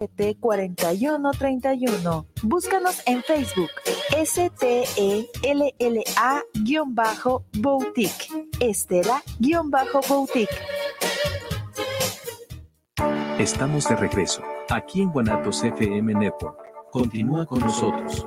ST4131. Búscanos en Facebook STELLA-Boutique. Estela-Boutique. Estamos de regreso, aquí en Guanatos FM Network. Continúa con nosotros.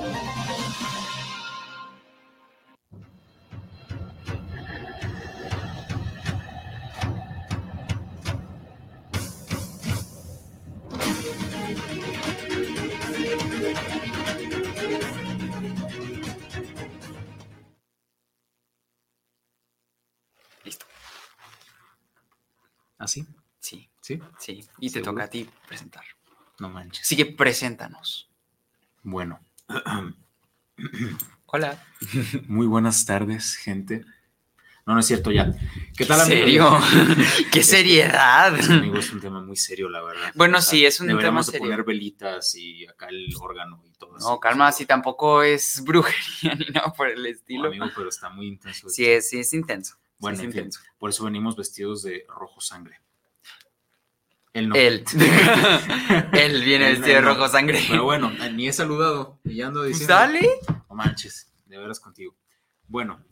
Sí. Y te ¿Seguro? toca a ti presentar. No manches. Así que preséntanos. Bueno. Hola. Muy buenas tardes, gente. No, no es cierto, ya. ¿Qué ¿En tal, amigo? serio? ¡Qué seriedad! Este, amigo, es un tema muy serio, la verdad. Bueno, sí, es un tema de serio. poner velitas y acá el órgano y todo eso. No, calma, así tampoco es brujería ni nada por el No, estilo. amigo, pero está muy intenso. Sí, es, sí, es intenso. Sí Bueno, es en fin, intenso. por eso venimos vestidos de rojo sangre. Él no. Él. Él viene Él- vestido de no. rojo sangre. Pero bueno, ni he saludado. Y ya ando Pues diciendo. dale. No manches, de veras contigo. Bueno,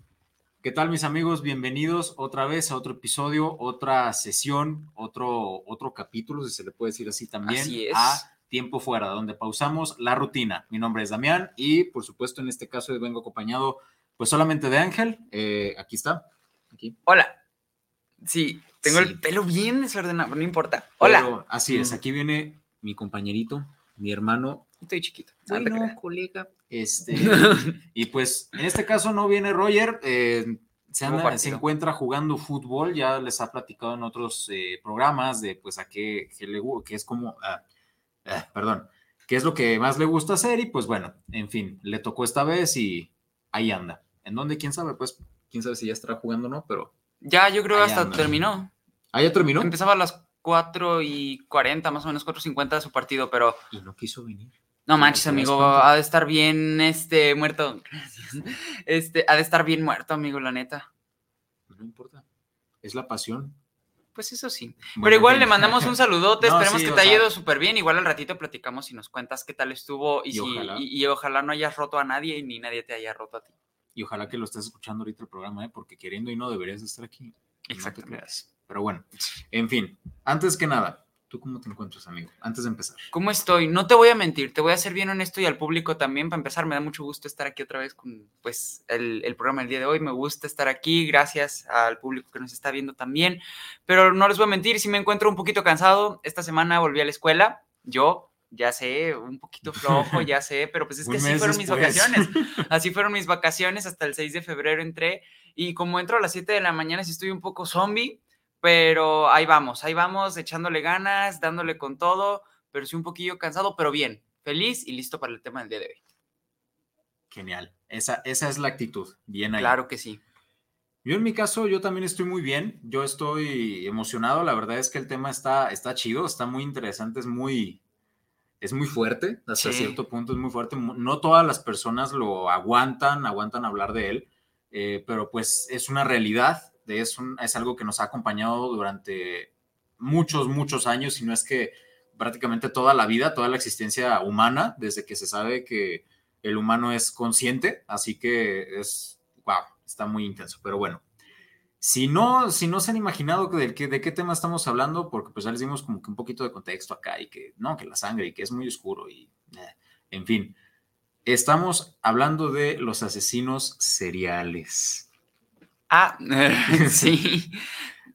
¿qué tal mis amigos? Bienvenidos otra vez a otro episodio, otra sesión, otro, otro capítulo, si se le puede decir así también, Así es. a Tiempo Fuera, donde pausamos la rutina. Mi nombre es Damián y por supuesto en este caso vengo acompañado pues solamente de Ángel. Eh, aquí está. Aquí. Hola. Sí, tengo Sí. el pelo bien desordenado, no importa. Hola. Pero así es, Mm. aquí viene mi compañerito, mi hermano. Estoy chiquito. No te Bueno, creas. colega. Este, y pues en este caso no viene Roger, eh, se, anda- encuentra jugando fútbol, ya les ha platicado en otros eh, programas de pues a qué, qué le que es como, ah, ah, perdón, qué es lo que más le gusta hacer y pues bueno, en fin, le tocó esta vez y ahí anda. ¿En dónde? ¿Quién sabe? Pues quién sabe si ya estará jugando o no, pero... Ya, yo creo que hasta anda. terminó. ¿Ah, ya terminó? Empezaba a las 4 y 40, más o menos 4.50 de su partido, pero Y no quiso venir. no manches, ¿Te das amigo, ha de estar bien, este, muerto. Gracias. Este, ha de estar bien muerto, amigo, la neta. No importa, es la pasión. Pues eso sí. Bueno, Pero igual le mandamos un saludote, No, esperemos sí, que te haya ido súper bien. Igual al ratito platicamos y nos cuentas qué tal estuvo y, Y si, ojalá. y, y ojalá no hayas roto a nadie ni nadie te haya roto a ti. Y ojalá que lo estés escuchando ahorita el programa, ¿eh? porque queriendo y no deberías de estar aquí. No Exactamente. creas. Pero bueno, en fin, antes que nada, ¿tú cómo te encuentras, amigo? Antes de empezar. ¿Cómo estoy? No te voy a mentir, te voy a ser bien honesto y al público también. Para empezar, me da mucho gusto estar aquí otra vez con pues, el, el programa del día de hoy. Me gusta estar aquí, gracias al público que nos está viendo también. Pero no les voy a mentir, si me encuentro un poquito cansado. Esta semana volví a la escuela. Yo, ya sé, un poquito flojo, ya sé, pero pues es que así fueron mis después. vacaciones. Así fueron mis vacaciones. Hasta el 6 de febrero entré. Y como entro a las 7 de la mañana, sí estoy un poco zombie. Pero ahí vamos, ahí vamos, echándole ganas, dándole con todo, pero sí un poquillo cansado, pero bien, feliz y listo para el tema del día de hoy. Genial. Esa, esa es la actitud. Bien ahí. Claro que sí. Yo en mi caso, yo también estoy muy bien. Yo estoy emocionado. La verdad es que el tema está, está chido, está muy interesante, es muy, es muy fuerte. Hasta Sí. cierto punto es muy fuerte. No todas las personas lo aguantan, aguantan hablar de él, eh, pero pues es una realidad. Es, un- es algo que nos ha acompañado durante muchos, muchos años, si no es que prácticamente toda la vida, toda la existencia humana, desde que se sabe que el humano es consciente. Así que es, wow, está muy intenso. Pero bueno, si no, si no se han imaginado que de, qué, de qué tema estamos hablando, porque pues ya les dimos como que un poquito de contexto acá y que no, que la sangre y que es muy oscuro y eh, en fin, estamos hablando de los asesinos seriales. Ah, sí.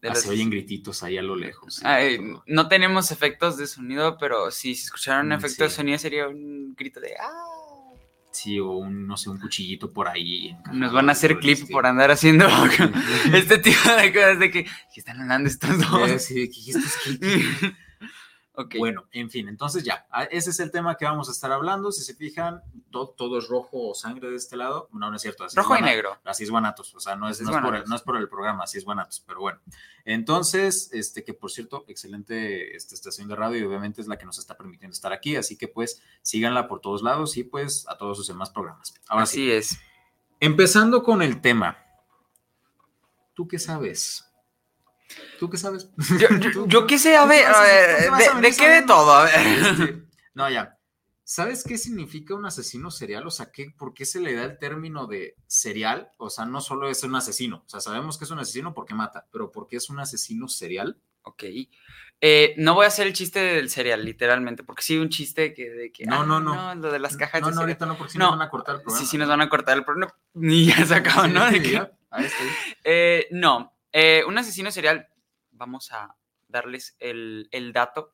Ah, los- se oyen grititos ahí a lo lejos. Ay, no tenemos efectos de sonido, pero si se escucharan Mm, efectos sí. de sonido sería un grito de ¡ah! Sí, o un, no sé, un cuchillito por ahí. Nos van a hacer clip estilo. por andar haciendo este tipo de cosas de que, están hablando estos dos. Eh, sí, ¿qué- qué qué- Bueno, en fin, entonces ya, a- ese es el tema que vamos a estar hablando. Si se fijan, to- todo, es rojo o sangre de este lado. No, no es cierto. así es Rojo y negro. Así es Guanatos, o sea, no es, no, por el, Guanatos. no es por el programa, así es Guanatos, pero bueno. Entonces, este, que por cierto, excelente esta estación de radio y obviamente es la que nos está permitiendo estar aquí, así que pues síganla por todos lados y pues a todos sus demás programas. Ahora sí, Así es. empezando con el tema. ¿Tú qué sabes? ¿Tú qué sabes? Yo, yo- ¿Tú- yo qué sé, a ver, a ver, a de, de qué de todo, a ver. No, ya. ¿Sabes qué significa un asesino serial? O sea, ¿qué, ¿por qué se le da el término de serial? O sea, no solo es un asesino. O sea, sabemos que es un asesino porque mata, pero ¿por qué es un asesino serial? Ok. Eh, no voy a hacer el chiste del cereal, literalmente, porque sí, un chiste que, de que. No, ah, no, no. Lo de las cajas no, de no, cereal. ahorita no, porque si No. nos van a cortar el programa. Sí, sí, nos van a cortar el programa. Ni ya se acabó, Sí, ¿no? De sí, que- ya, ahí estoy. Eh, no, eh, un asesino serial, vamos a darles el, el dato.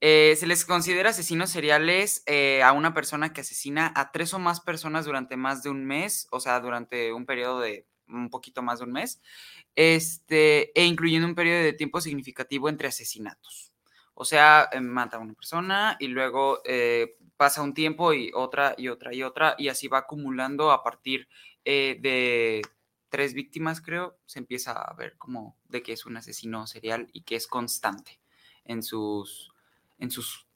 Eh, se les considera asesinos seriales eh, a una persona que asesina a tres o más personas durante más de un mes, o sea, durante un periodo de un poquito más de un mes, este, e incluyendo un periodo de tiempo significativo entre asesinatos. O sea, mata a una persona y luego pasa un tiempo y otra y otra y otra, y así va acumulando a partir de tres víctimas, creo, se empieza a ver como de que es un asesino serial y que es constante en sus, en sus,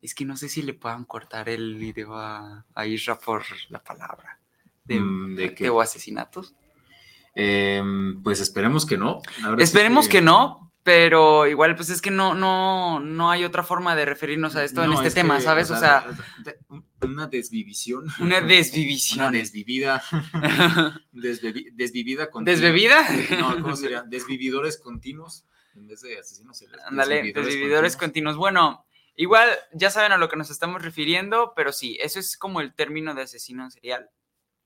es que no sé si le puedan cortar el video a, a Isra por la palabra de, Mm, ¿de qué? o asesinatos. Em, pues esperemos que no. Esperemos que no, pero igual pues es que no, no, no hay otra forma de referirnos a esto en este es tema, que, ¿sabes? O sea, una desvivisión. una Una desvivisión. desvivida. Desbevi- desvivida con ¿Desbebida? No, ¿cómo sería? Desvividores continuos en vez de asesinos. Ándale, desvividores continuos. Bueno, igual ya saben a lo que nos estamos refiriendo, pero sí, eso es como el término de asesino serial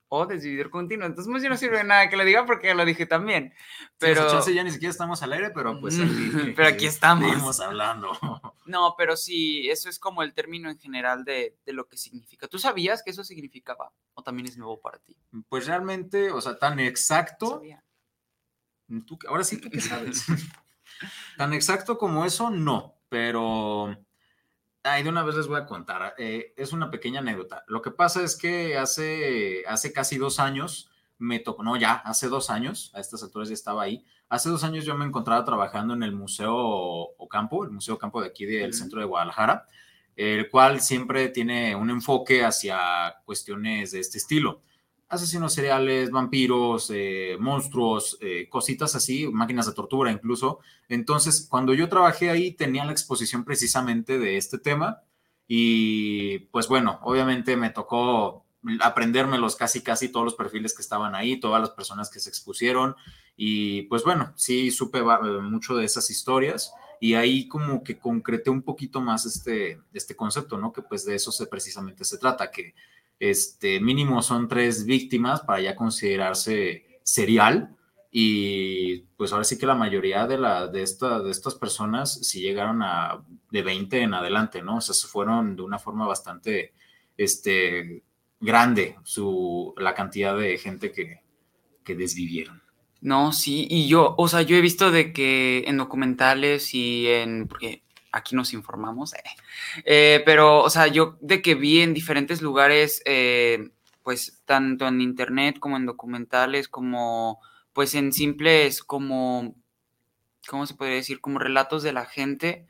o desvividor continuo. Entonces, pues, no sirve de nada que lo diga porque lo dije también. Pero ya ni siquiera estamos al aire, pero pues Pero aquí estamos. Seguimos hablando. no, pero sí, eso es como el término en general de, de lo que significa. ¿Tú sabías que eso significaba? ¿O también es nuevo para ti? Pues realmente, o sea, tan exacto. Sabía. ¿tú qué- ahora sí, ¿tú qué sabes? tan exacto como eso, no. Pero. Ay, de una vez les voy a contar. eh, es una pequeña anécdota. Lo que pasa es que hace, hace casi dos años me tocó, no, ya, hace dos años, a estas alturas ya estaba ahí. Hace dos años yo me encontraba trabajando en el Museo Ocampo, el Museo Ocampo de aquí del centro de Guadalajara, el cual siempre tiene un enfoque hacia cuestiones de este estilo. Asesinos seriales, vampiros, eh, monstruos, eh, cositas así, máquinas de tortura incluso. Entonces, cuando yo trabajé ahí, tenía la exposición precisamente de este tema y pues bueno, obviamente me tocó aprendérmelos casi, casi todos los perfiles que estaban ahí, todas las personas que se expusieron y pues bueno, sí supe eh, mucho de esas historias y ahí como que concreté un poquito más este, este concepto, ¿no? Que pues de eso se, precisamente se trata, que este mínimo son tres víctimas para ya considerarse serial y pues ahora sí que la mayoría de, la, de, esta, de estas personas sí llegaron a de 20 en adelante, ¿no? O sea, se fueron de una forma bastante este, grande su, la cantidad de gente que, que desvivieron. No, sí, y yo, o sea, yo he visto de que en documentales y en, aquí nos informamos, eh, eh, pero, o sea, yo de que vi en diferentes lugares, eh, pues, tanto en internet como en documentales, como, pues, en simples, como, ¿cómo se podría decir? Como relatos de la gente,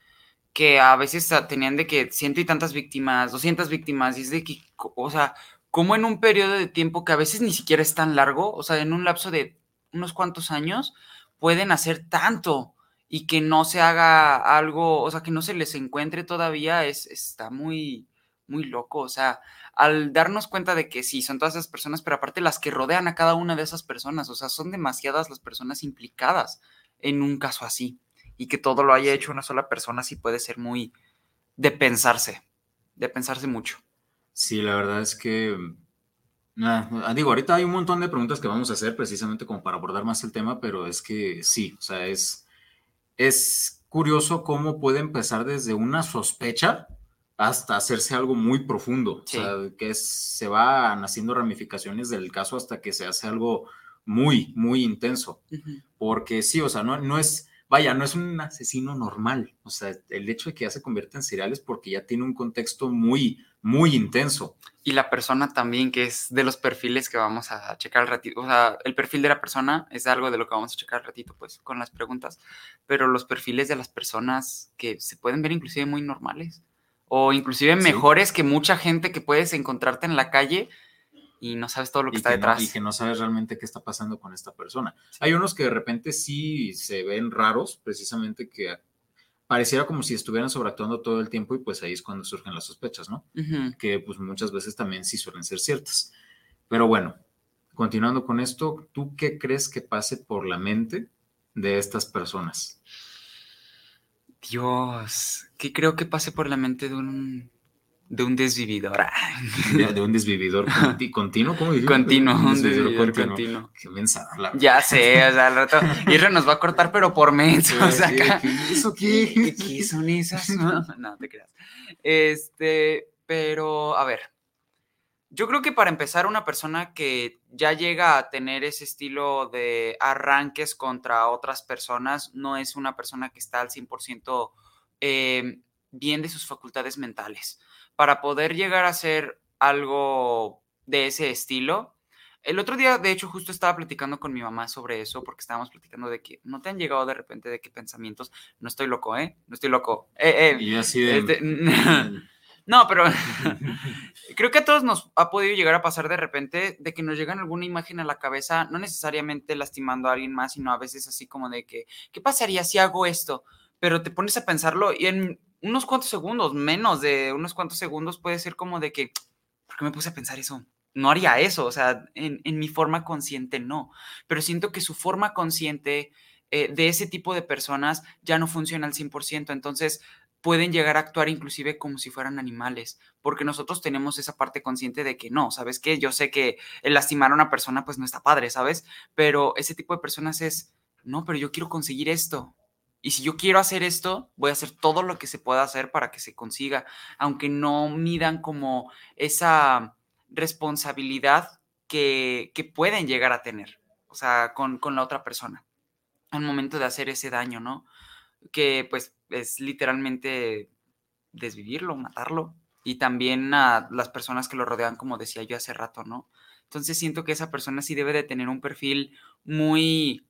que a veces tenían de que ciento y tantas víctimas, 200 víctimas, y es de que, o sea, como en un periodo de tiempo que a veces ni siquiera es tan largo, o sea, en un lapso de unos cuantos años, pueden hacer tanto y que no se haga algo, o sea, que no se les encuentre todavía, es, está muy, muy loco. O sea, al darnos cuenta de que sí, son todas esas personas, pero aparte las que rodean a cada una de esas personas, o sea, son demasiadas las personas implicadas en un caso así. Y que todo lo haya hecho una sola persona sí puede ser muy de pensarse, de pensarse mucho. Sí, la verdad es que, ah, digo, ahorita hay un montón de preguntas que vamos a hacer precisamente como para abordar más el tema, pero es que sí, o sea, es, es curioso cómo puede empezar desde una sospecha hasta hacerse algo muy profundo, Sí. o sea, que es- se van haciendo ramificaciones del caso hasta que se hace algo muy, muy intenso. Porque sí, o sea, no, no es, vaya, no es un asesino normal. O sea, el hecho de que ya se convierta en serial es porque ya tiene un contexto muy, muy intenso. Y la persona también, que es de los perfiles que vamos a checar al ratito. O sea, el perfil de la persona es algo de lo que vamos a checar al ratito, pues, con las preguntas. Pero los perfiles de las personas que se pueden ver inclusive muy normales. O inclusive mejores que mucha gente que puedes encontrarte en la calle y no sabes todo lo que está detrás. y que no sabes realmente qué está pasando con esta persona. Hay unos que de repente sí se ven raros, precisamente que pareciera como si estuvieran sobreactuando todo el tiempo y pues ahí es cuando surgen las sospechas, ¿no? Que pues muchas veces también sí suelen ser ciertas. Pero bueno, continuando con esto, ¿tú qué crees que pase por la mente de estas personas? Dios, ¿qué creo que pase por la mente de un de un desvividor. De, un desvividor continuo, ¿cómo? Continuo, un desvividor, continuo. Qué mensaje. Ya sé, o sea, al rato. Irra nos va a cortar, pero por mes. O sea, ¿Qué, ¿Eso qué? ¿Qué, son esas? No, no te creas. Este, pero, a ver. Yo creo que para empezar, una persona que ya llega a tener ese estilo de arranques contra otras personas no es una persona que está al 100% eh, bien de sus facultades mentales para poder llegar a ser algo de ese estilo. El otro día, de hecho, justo estaba platicando con mi mamá sobre eso, porque estábamos platicando de que no te han llegado de repente de qué pensamientos. No estoy loco, ¿eh? No estoy loco. Eh, eh, y así de. Este, no, pero creo que a todos nos ha podido llegar a pasar de repente de que nos llegan alguna imagen a la cabeza, no necesariamente lastimando a alguien más, sino a veces así como de que, ¿qué pasaría si hago esto? Pero te pones a pensarlo y en unos cuantos segundos, menos de unos cuantos segundos, puede ser como de que, ¿por qué me puse a pensar eso? No haría eso, o sea, en, mi forma consciente no, pero siento que su forma consciente eh, de ese tipo de personas ya no funciona al 100%, entonces pueden llegar a actuar inclusive como si fueran animales, porque nosotros tenemos esa parte consciente de que no, ¿sabes qué? Yo sé que el lastimar a una persona pues no está padre, ¿sabes? Pero ese tipo de personas es, no, pero yo quiero conseguir esto, y si yo quiero hacer esto, voy a hacer todo lo que se pueda hacer para que se consiga, aunque no midan como esa responsabilidad que, pueden llegar a tener, o sea, con, la otra persona, al momento de hacer ese daño, ¿no? Que pues es literalmente desvivirlo, matarlo, y también a las personas que lo rodean, como decía yo hace rato, ¿no? Entonces siento que esa persona sí debe de tener un perfil muy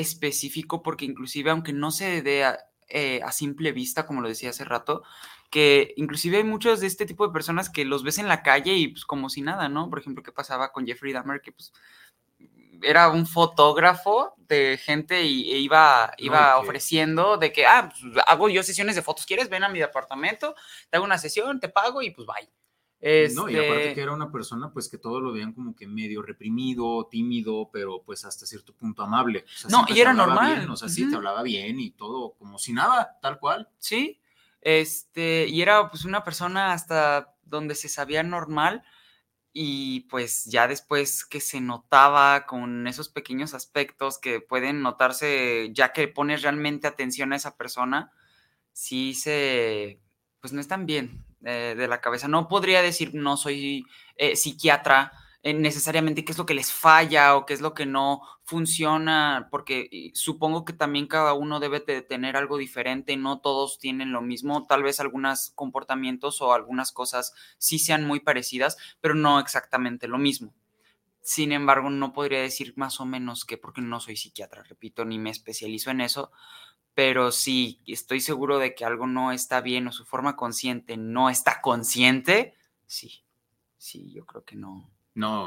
específico porque inclusive aunque no se dé eh, a, simple vista, como lo decía hace rato, que inclusive hay muchos de este tipo de personas que los ves en la calle y pues como si nada, ¿no? Por ejemplo, ¿qué pasaba con Jeffrey Dahmer? Que pues era un fotógrafo de gente y e iba, iba ofreciendo de que, ah, pues, hago yo sesiones de fotos, ¿quieres? Ven a mi departamento, te hago una sesión, te pago y pues bye. No, y aparte este que era una persona pues que todo lo veían como que medio reprimido, tímido, pero pues hasta cierto punto amable. no, y era normal. o sea, sí, te hablaba bien y todo como si nada, tal cual. Sí, este, y era pues una persona hasta donde se sabía normal y pues ya después que se notaba con esos pequeños aspectos que pueden notarse ya que pones realmente atención a esa persona, sí se, pues no están bien, eh, de la cabeza. No podría decir no soy eh, psiquiatra eh, necesariamente qué es lo que les falla o qué es lo que no funciona, porque supongo que también cada uno debe de tener algo diferente, no todos tienen lo mismo, tal vez algunos comportamientos o algunas cosas sí sean muy parecidas, pero no exactamente lo mismo. Sin embargo, no podría decir más o menos que porque no soy psiquiatra, repito, ni me especializo en eso, pero si estoy seguro de que algo no está bien o su forma consciente no está consciente, sí, sí, yo creo que no. No,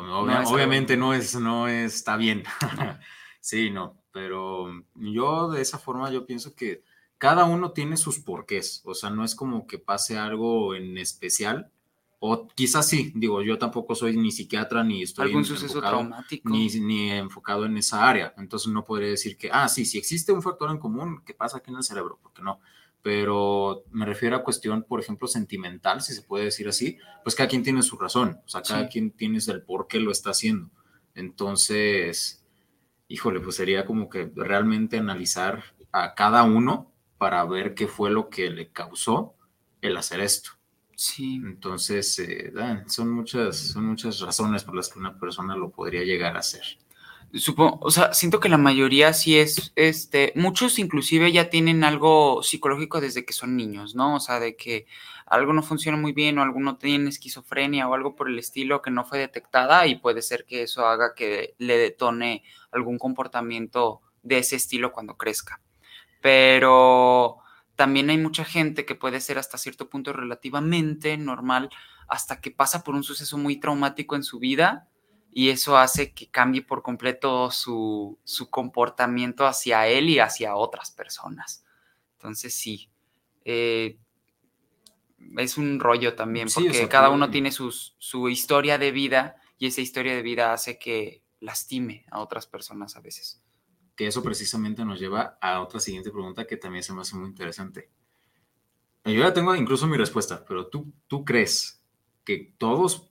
obviamente no es, no está bien. sí, no, pero yo de esa forma yo pienso que cada uno tiene sus porqués, o sea, no es como que pase algo en especial, o quizás sí, digo, yo tampoco soy ni psiquiatra ni estoy ¿Algún suceso traumático? Ni, ni, enfocado en esa área. Entonces no podría decir que, ah, sí, si existe un factor en común, ¿qué pasa aquí en el cerebro? Porque no. Pero me refiero a cuestión, por ejemplo, sentimental, si se puede decir así, pues cada quien tiene su razón, o sea, cada quien tiene el por qué lo está haciendo. Entonces, híjole, pues sería como que realmente analizar a cada uno para ver qué fue lo que le causó el hacer esto. Sí. Entonces, eh, son, muchas, son muchas razones por las que una persona lo podría llegar a hacer. Supongo, o sea, siento que la mayoría sí es, este, muchos inclusive ya tienen algo psicológico desde que son niños, ¿no? O sea, de que algo no funciona muy bien o alguno tiene esquizofrenia o algo por el estilo que no fue detectada y puede ser que eso haga que le detone algún comportamiento de ese estilo cuando crezca. Pero también hay mucha gente que puede ser hasta cierto punto relativamente normal hasta que pasa por un suceso muy traumático en su vida y eso hace que cambie por completo su, comportamiento hacia él y hacia otras personas. Entonces sí, eh, es un rollo también, porque cada uno tiene su historia de vida y esa historia de vida hace que lastime a otras personas a veces. Que eso precisamente nos lleva a otra siguiente pregunta que también se me hace muy interesante. Yo ya tengo incluso mi respuesta, pero tú, tú crees que todos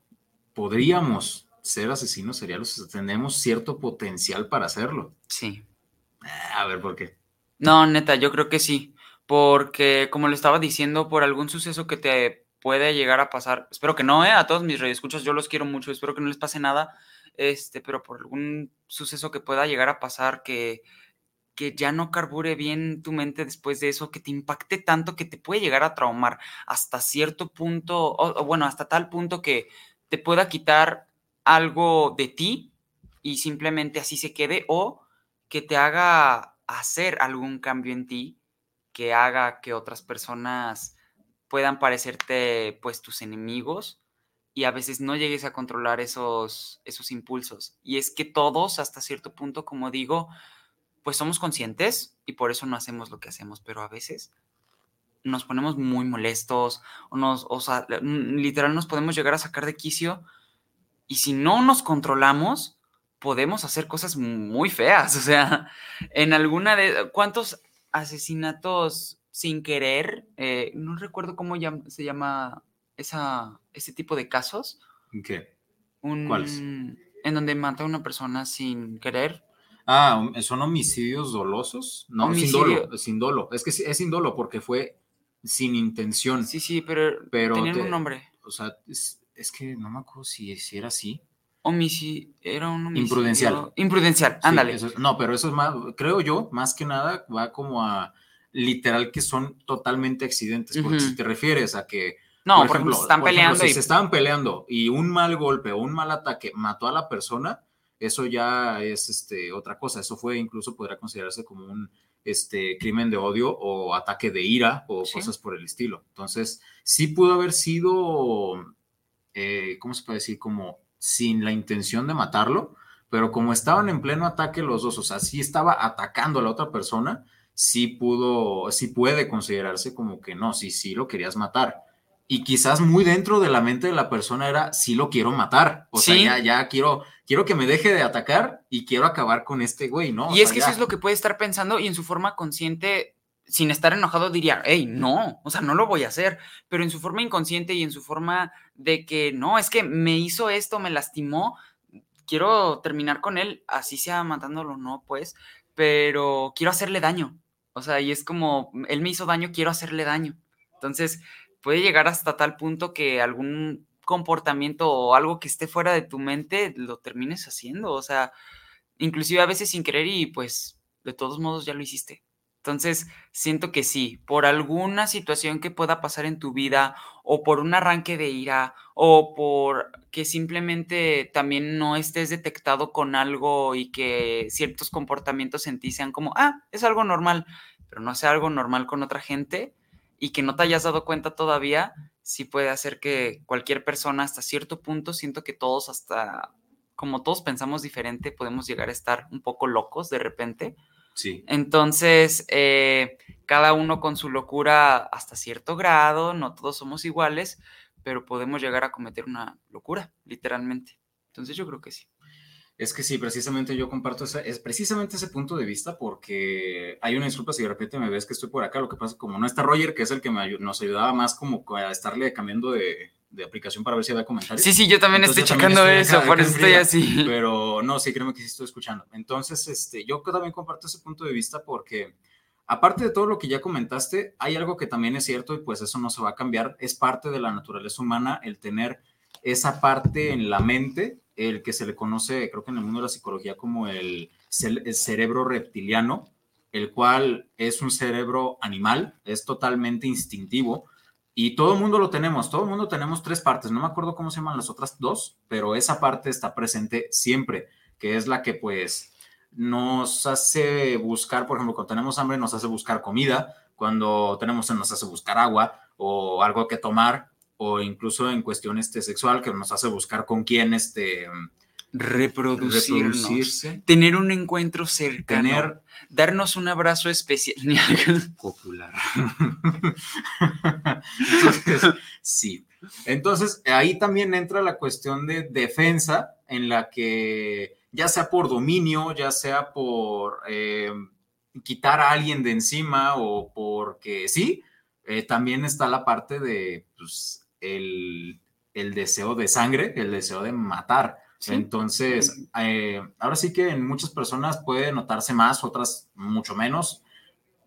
podríamos ser asesinos seriales, tenemos cierto potencial para hacerlo. Sí. A ver, ¿por qué? No, neta, yo creo que sí. Porque, como le estaba diciendo, por algún suceso que te puede llegar a pasar, espero que no, ¿eh? A todos mis radioescuchas, yo los quiero mucho, espero que no les pase nada, este, pero por algún suceso que pueda llegar a pasar que, que ya no carbure bien tu mente después de eso, que te impacte tanto que te puede llegar a traumar hasta cierto punto, o bueno, hasta tal punto que te pueda quitar algo de ti y simplemente así se quede o que te haga hacer algún cambio en ti que haga que otras personas puedan parecerte pues tus enemigos y a veces no llegues a controlar esos, esos impulsos. Y es que todos, hasta cierto punto, como digo, pues somos conscientes y por eso no hacemos lo que hacemos, pero a veces nos ponemos muy molestos o nos, o sea, literal nos podemos llegar a sacar de quicio y si no nos controlamos, podemos hacer cosas muy feas. O sea, en alguna de... ¿Cuántos asesinatos sin querer? Eh, no recuerdo cómo se llama esa, ese tipo de casos. ¿Qué? ¿Cuáles? En donde mata a una persona sin querer. Ah, ¿son homicidios dolosos? No, sin dolo, sin dolo. Es que es sin dolo porque fue sin intención. Sí, sí, pero, pero tenían un nombre. O sea, es que no me acuerdo si, era así. Homicidio, era un homicidio. Imprudencial. Imprudencial, ándale. no, pero eso es más, creo yo, más que nada, va como a literal que son totalmente accidentes. Porque si te refieres a que. No, por, ejemplo, se están peleando. si se estaban peleando y un mal golpe o un mal ataque mató a la persona, eso ya es este, otra cosa. Eso fue incluso podría considerarse como un este, crimen de odio o ataque de ira o cosas por el estilo. Entonces, sí pudo haber sido eh, ¿cómo se puede decir? Como sin la intención de matarlo, pero como estaban en pleno ataque los dos, o sea, sí estaba atacando a la otra persona, sí pudo, sí puede considerarse como que no, sí, sí lo querías matar. Y quizás muy dentro de la mente de la persona era, sí lo quiero matar, o sea, ya, ya quiero, quiero que me deje de atacar y quiero acabar con este güey, ¿no? y es que eso es lo que puede estar pensando y en su forma consciente sin estar enojado diría, hey, no, o sea, no lo voy a hacer, pero en su forma inconsciente y en su forma de que, no, es que me hizo esto, me lastimó, quiero terminar con él, así sea matándolo, no, pues, pero quiero hacerle daño, o sea, y es como, él me hizo daño, quiero hacerle daño. Entonces, puede llegar hasta tal punto que algún comportamiento o algo que esté fuera de tu mente lo termines haciendo, o sea, inclusive a veces sin querer y pues de todos modos ya lo hiciste. Entonces, siento que sí, por alguna situación que pueda pasar en tu vida o por un arranque de ira o por que simplemente también no estés detectado con algo y que ciertos comportamientos en ti sean como, ah, es algo normal, pero no sea algo normal con otra gente y que no te hayas dado cuenta todavía, sí puede hacer que cualquier persona hasta cierto punto, siento que todos hasta, como todos pensamos diferente, podemos llegar a estar un poco locos de repente Sí. Entonces, eh, cada uno con su locura hasta cierto grado, no todos somos iguales, pero podemos llegar a cometer una locura, literalmente. Entonces, yo creo que sí. Es que sí, precisamente yo comparto ese, es precisamente ese punto de vista porque hay una disculpa si de repente me ves que estoy por acá, lo que pasa como no está Roger, que es el que nos ayudaba más como a estarle cambiando de, de aplicación para ver si había comentarios. Sí, sí, yo también estoy checando eso, por eso estoy así. Pero no, sí, créeme que sí estoy escuchando. Entonces, este, yo también comparto ese punto de vista porque, aparte de todo lo que ya comentaste, hay algo que también es cierto y pues eso no se va a cambiar. Es parte de la naturaleza humana el tener esa parte en la mente el que se le conoce, creo que en el mundo de la psicología, como el, el cerebro reptiliano, el cual es un cerebro animal, es totalmente instintivo, y todo el mundo lo tenemos, todo el mundo tenemos tres partes, no me acuerdo cómo se llaman las otras dos, pero esa parte está presente siempre, que es la que pues nos hace buscar, por ejemplo, cuando tenemos hambre nos hace buscar comida, cuando tenemos nos hace buscar agua o algo que tomar, o incluso en cuestión este, sexual, que nos hace buscar con quién este, reproducirse, tener un encuentro cercano, tener, darnos un abrazo especial. Popular. sí. Entonces, ahí también entra la cuestión de defensa, en la que ya sea por dominio, ya sea por eh, quitar a alguien de encima o porque sí, eh, también está la parte de pues, el, el deseo de sangre, el deseo de matar. Entonces, eh, ahora sí que en muchas personas puede notarse más, otras mucho menos.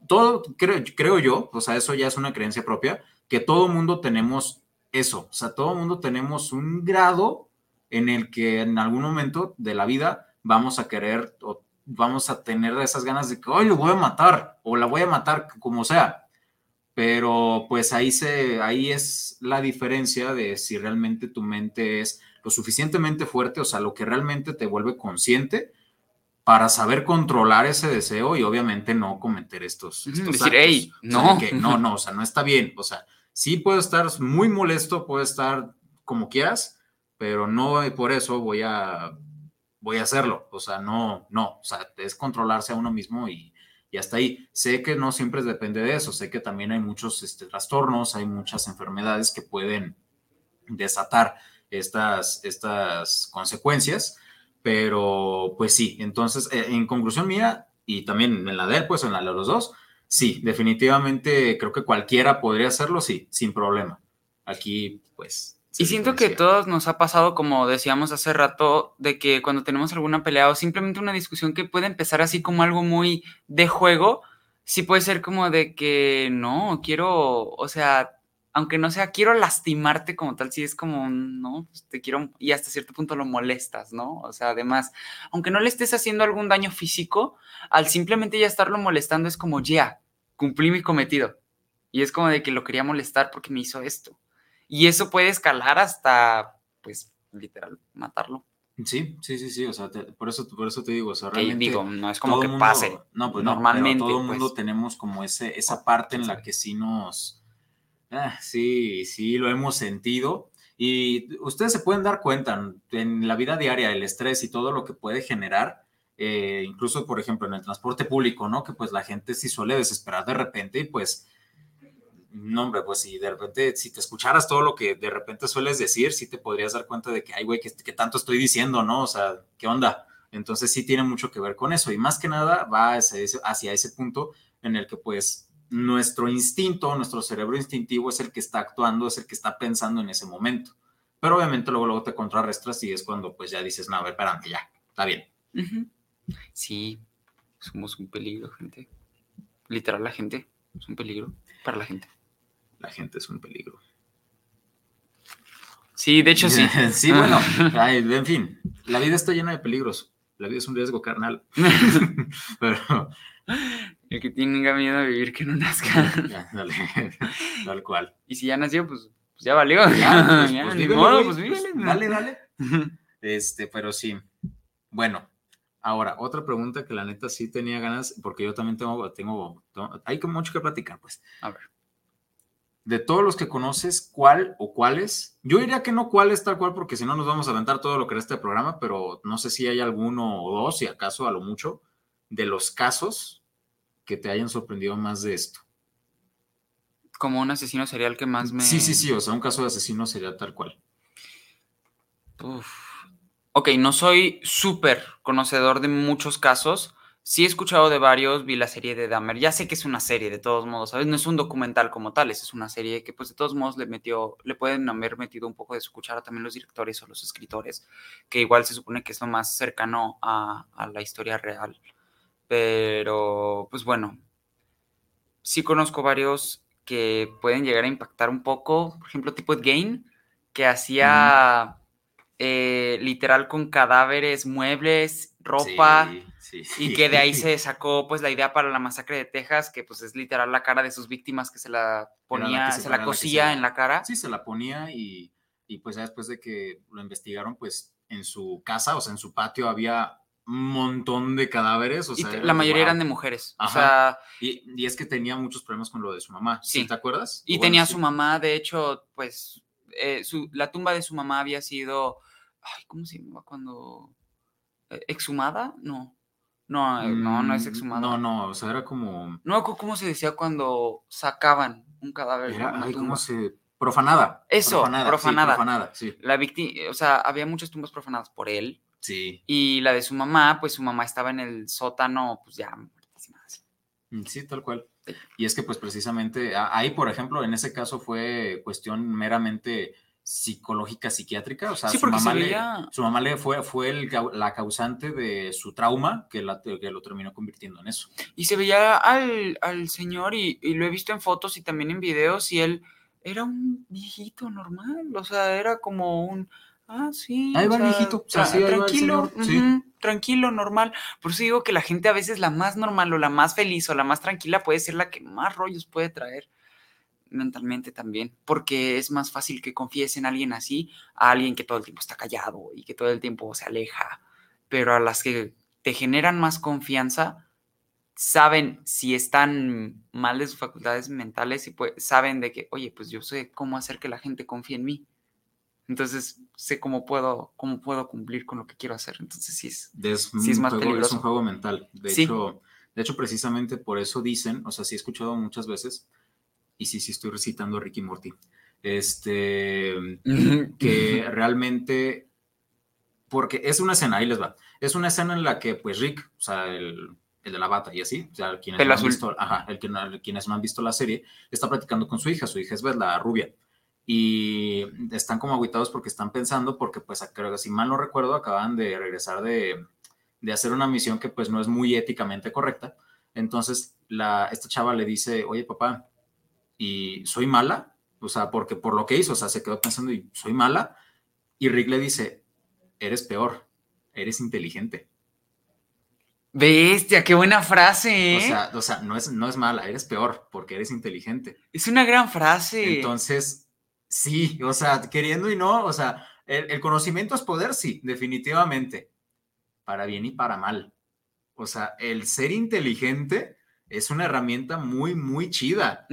Todo, creo, creo yo, o sea, eso ya es una creencia propia, que todo mundo tenemos eso, o sea, todo mundo tenemos un grado en el que en algún momento de la vida vamos a querer o vamos a tener esas ganas de que, hoy lo voy a matar o la voy a matar como sea. Pero pues ahí, se, ahí es la diferencia de si realmente tu mente es lo suficientemente fuerte, o sea, lo que realmente te vuelve consciente para saber controlar ese deseo y obviamente no cometer estos, decir, no. no, no, o sea, no está bien, o sea, sí puede estar muy molesto, puede estar como quieras, pero no por eso voy a, voy a hacerlo, o sea, no, no, o sea, es controlarse a uno mismo y, y hasta ahí. Sé que no siempre depende de eso, sé que también hay muchos este, trastornos, hay muchas enfermedades que pueden desatar estas, estas consecuencias, pero pues sí, entonces, eh, en conclusión mía, y también en la de él, pues en la de los dos, sí, definitivamente creo que cualquiera podría hacerlo, sí, sin problema. Aquí, pues... Y siento que todos nos ha pasado, como decíamos hace rato, de que cuando tenemos alguna pelea o simplemente una discusión que puede empezar así como algo muy de juego, sí puede ser como de que no, quiero, o sea, aunque no sea, quiero lastimarte como tal, si es como, no, pues te quiero, y hasta cierto punto lo molestas, ¿no? O sea, además, aunque no le estés haciendo algún daño físico, al simplemente ya estarlo molestando es como, ya, cumplí mi cometido. Y es como de que lo quería molestar porque me hizo esto. Y eso puede escalar hasta, pues, literal, matarlo. Sí, sí, sí, sí, o sea, por, eso, por eso te digo, o sea, realmente digo, no es como que pase. No, pues normalmente. todo el mundo pues. tenemos como ese, esa parte en la que sí nos Ah, sí, sí, lo hemos sentido. Y ustedes se pueden dar cuenta en la vida diaria, el estrés y todo lo que puede generar, eh, incluso, por ejemplo, en el transporte público, ¿no? Que pues la gente sí suele desesperar de repente y pues, no, hombre, pues si de repente, si te escucharas todo lo que de repente sueles decir, sí te podrías dar cuenta de que, ay, güey, que, tanto estoy diciendo, ¿no? O sea, ¿qué onda? Entonces sí tiene mucho que ver con eso y más que nada va hacia ese punto en el que pues nuestro instinto, nuestro cerebro instintivo es el que está actuando, es el que está pensando en ese momento. Pero obviamente luego, luego te contrarrestas y es cuando pues ya dices, no, a ver, espérate, ya, está bien. Sí, somos un peligro, gente. Literal, la gente es un peligro para la gente. La gente es un peligro. Sí, de hecho sí. sí, bueno, en fin, la vida está llena de peligros. La vida es un riesgo carnal. Pero el que tenga miedo a vivir que no nazca. dale, tal cual. Y si ya nació, pues, pues ya valió. pues, pues, dale, dale. Este, pero sí. Bueno, ahora, otra pregunta que la neta sí tenía ganas, porque yo también tengo, tengo, hay mucho que platicar, pues. A ver. De todos los que conoces, ¿cuál o cuáles? Yo diría que no cuáles tal cual, porque si no nos vamos a aventar todo lo que era este programa, pero no sé si hay alguno o dos, si acaso a lo mucho, de los casos que te hayan sorprendido más de esto. Como un asesino serial que más me... Sí, sí, sí, o sea, un caso de asesino sería tal cual. Ok, no soy súper conocedor de muchos casos. Sí he escuchado de varios, vi la serie de Dahmer. Ya sé que es una serie, de todos modos, ¿sabes? No es un documental como tal, es una serie que, pues, de todos modos le metió, le pueden haber metido un poco de su cuchara también los directores o los escritores, que igual se supone que es lo más cercano a, a la historia real. Pero, pues bueno, sí conozco varios que pueden llegar a impactar un poco. Por ejemplo, tipo Gain, que hacía eh, literal con cadáveres, muebles, ropa, Sí, y que de ahí se sacó pues la idea para la masacre de Texas, que pues es literal la cara de sus víctimas que se la ponía, se, se la cosía se- en la cara. Sí, se la ponía y, y pues ya después de que lo investigaron, pues en su casa, o sea, en su patio había un montón de cadáveres. O sea, la mayoría "Wow". eran de mujeres. O sea, Y, y es que tenía muchos problemas con lo de su mamá. ¿Sí, Sí. te acuerdas? y O bueno, tenía sí. su mamá, de hecho, pues eh, su- la tumba de su mamá había sido, ay, ¿cómo se llama cuando? eh, ¿Exhumada? No. No, eh, no, no es Mm, exhumada. No, no, o sea, era como. No, ¿cómo se decía cuando sacaban un cadáver Era, ay? ¿cómo se.? Profanada. Eso, profanada. profanada. Sí, profanada, sí. La víctima, o sea, había muchas tumbas profanadas por él. Sí. Y la de su mamá, pues su mamá estaba en el sótano, pues ya muertísima. Mm, Sí, tal cual. Sí. Y es que, pues, precisamente, ahí, por ejemplo, en ese caso fue cuestión meramente psicológica, psiquiátrica. O sea, Sí, su porque se mamá, le, veía- su mamá le fue, fue el la causante de su trauma que, la- que lo terminó convirtiendo en eso. Y se veía al, al señor y, y lo he visto en fotos y también en videos y él era un viejito normal, o sea, era como un, ah, sí. Ahí o va el viejito, o sea, sí, ahí va el tranquilo, señor, sí. ujú, tranquilo, normal. Por eso digo que la gente a veces la más normal o la más feliz o la más tranquila puede ser la que más rollos puede traer mentalmente también, porque es más fácil que confíes en alguien así a alguien que todo el tiempo está callado y que todo el tiempo se aleja, pero a las que te generan más confianza, saben si están mal de sus facultades mentales y pues, saben de que, oye, pues yo sé cómo hacer que la gente confíe en mí. Entonces sé cómo puedo, cómo puedo cumplir con lo que quiero hacer. Entonces sí es. Es, Sí, es más juego, peligroso. un juego mental. De, Sí. hecho, de hecho, precisamente por eso dicen, o sea, sí he escuchado muchas veces, y sí, sí estoy recitando a Ricky Morty, este, que realmente, porque es una escena, ahí les va, es una escena en la que, pues, Rick, o sea, el, el de la bata y así, o sea, quienes, Pelo no han azul. visto, ajá, el quienes no han visto la serie, está platicando con su hija, su hija es Beth, la rubia, y están como aguitados porque están pensando, porque, pues, creo que si mal no recuerdo, acaban de regresar de, de hacer una misión que, pues, no es muy éticamente correcta, entonces, la, esta chava le dice, oye, papá, ¿y soy mala? O sea, porque por lo que hizo, o sea, se quedó pensando, ¿y soy mala? Y Rick le dice, eres peor, eres inteligente. Bestia, qué buena frase. O ¿eh? sea, o sea no, es, no es mala, eres peor porque eres inteligente. es una gran frase. Entonces, sí, o sea, queriendo y no, o sea, el, el conocimiento es poder, sí, definitivamente, para bien y para mal. O sea, el ser inteligente es una herramienta muy, muy chida.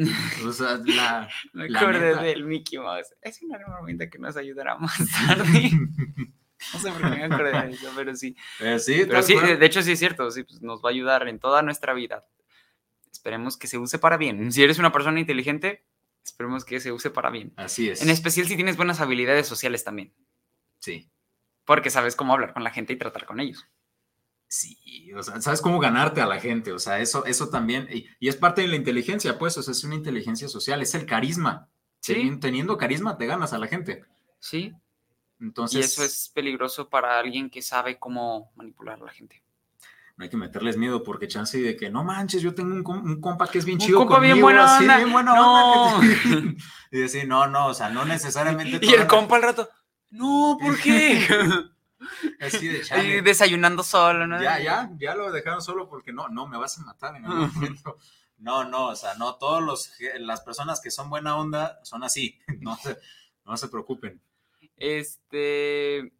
O sea, la... Me la acordé neta. del Mickey Mouse. Es una herramienta que nos ayudará más tarde. No sé por qué me acordé de eso, pero sí. Eh, sí, Pero sí, de hecho sí es cierto, sí, pues nos va a ayudar en toda nuestra vida. Esperemos que se use para bien. Si eres una persona inteligente, esperemos que se use para bien. Así es. En especial si tienes buenas habilidades sociales también, Sí. porque sabes cómo hablar con la gente y tratar con ellos. Sí, o sea, sabes cómo ganarte a la gente, o sea, eso, eso también, y, y es parte de la inteligencia, pues, o sea, es una inteligencia social, es el carisma. Sí. Teni- Teniendo carisma te ganas a la gente. Sí, Entonces, y eso es peligroso para alguien que sabe cómo manipular a la gente. no hay que meterles miedo porque chance de que, no manches, yo tengo un, com- un compa que es bien Un chido compa bien buena así, onda". bien buena No. onda. que te- y decir, no, no, o sea, no necesariamente. Y el compa al rato, no, ¿por qué? Así de Ahí chale. desayunando solo, ¿no? Ya, ya, ya lo dejaron solo porque no, no, me vas a matar en algún momento. No, no, o sea, no todos los las personas que son buena onda son así. No se, no se preocupen. Este.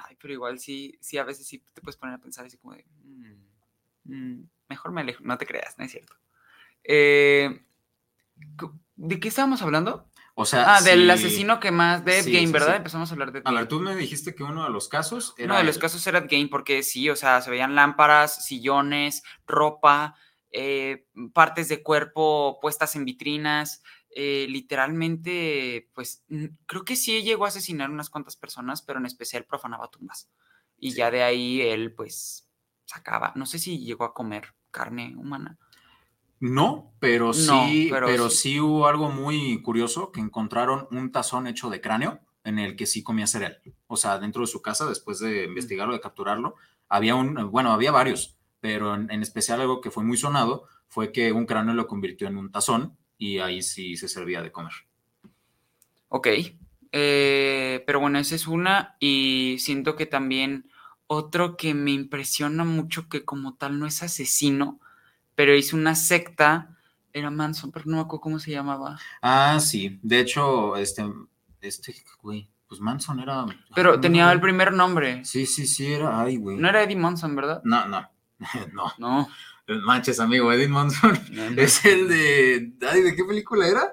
Ay, pero igual sí, sí, a veces sí te puedes poner a pensar así como de. "Mm, mm, mejor me alejo. No te creas, no es cierto. Eh, ¿De qué estábamos hablando? O sea, Ah, del si- asesino que más. Sí, Game, sí, ¿verdad? sí. Empezamos a hablar de. A ver, tú me dijiste que uno de los casos era. Uno de los el- casos era Game porque sí, o sea, se veían lámparas, sillones, ropa, eh, partes de cuerpo puestas en vitrinas. eh, literalmente, pues creo que sí llegó a asesinar unas cuantas personas, pero en especial profanaba tumbas. Y ya de ahí él, pues, sacaba. No sé si llegó a comer carne humana. No, pero No, sí, pero pero, sí. sí. hubo algo muy curioso que encontraron un tazón hecho de cráneo en el que sí comía cereal. O sea, dentro de su casa, después de investigarlo, de capturarlo, había un, bueno, había varios, pero en, en especial algo que fue muy sonado fue que un cráneo lo convirtió en un tazón y ahí sí se servía de comer. Ok, Eh, pero bueno, esa es una y siento que también otro que me impresiona mucho que como tal no es asesino, pero hizo una secta, era Manson, pero no me acuerdo cómo se llamaba. Ah, sí. De hecho, este, este, güey, pues Manson era. Pero ay, tenía no, el primer nombre. Sí, sí, sí, era. Ay, güey. No era Eddie Manson, ¿verdad? No, no. no. No. Manches, amigo, Eddie Manson. no, no. Es el de. Ay, ¿de qué película era?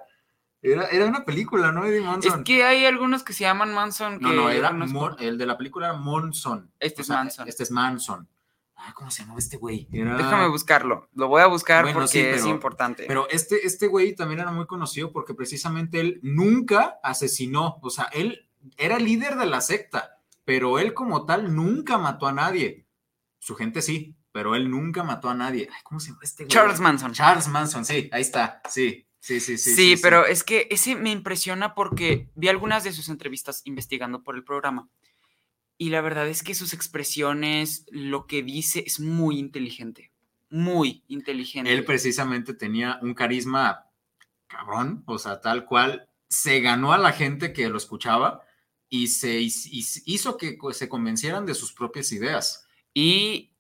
Era, era una película, ¿no? Eddie Es Manson. que hay algunos que se llaman Manson. No, que no, yo era. Mon- el de la película era Monson. Este O es sea, Manson. Este es Manson. Ah, ¿cómo se llamaba este güey? Era- Déjame buscarlo. Lo voy a buscar Bueno, porque sí, es importante. Pero este, este güey también era muy conocido porque precisamente él nunca asesinó. O sea, él era líder de la secta, pero él como tal nunca mató a nadie. Su gente sí, pero él nunca mató a nadie. Ay, ¿Cómo se llama este güey? Charles Manson. Charles Manson, sí, ahí está. Sí, sí, sí, sí. Sí, pero es que ese me impresiona porque vi algunas de sus entrevistas investigando por el programa. Y la verdad es que sus expresiones, lo que dice, es muy inteligente. Muy inteligente. Él precisamente tenía un carisma cabrón, o sea, tal cual se ganó a la gente que lo escuchaba y se hiz- hiz- hizo que se convencieran de sus propias ideas. y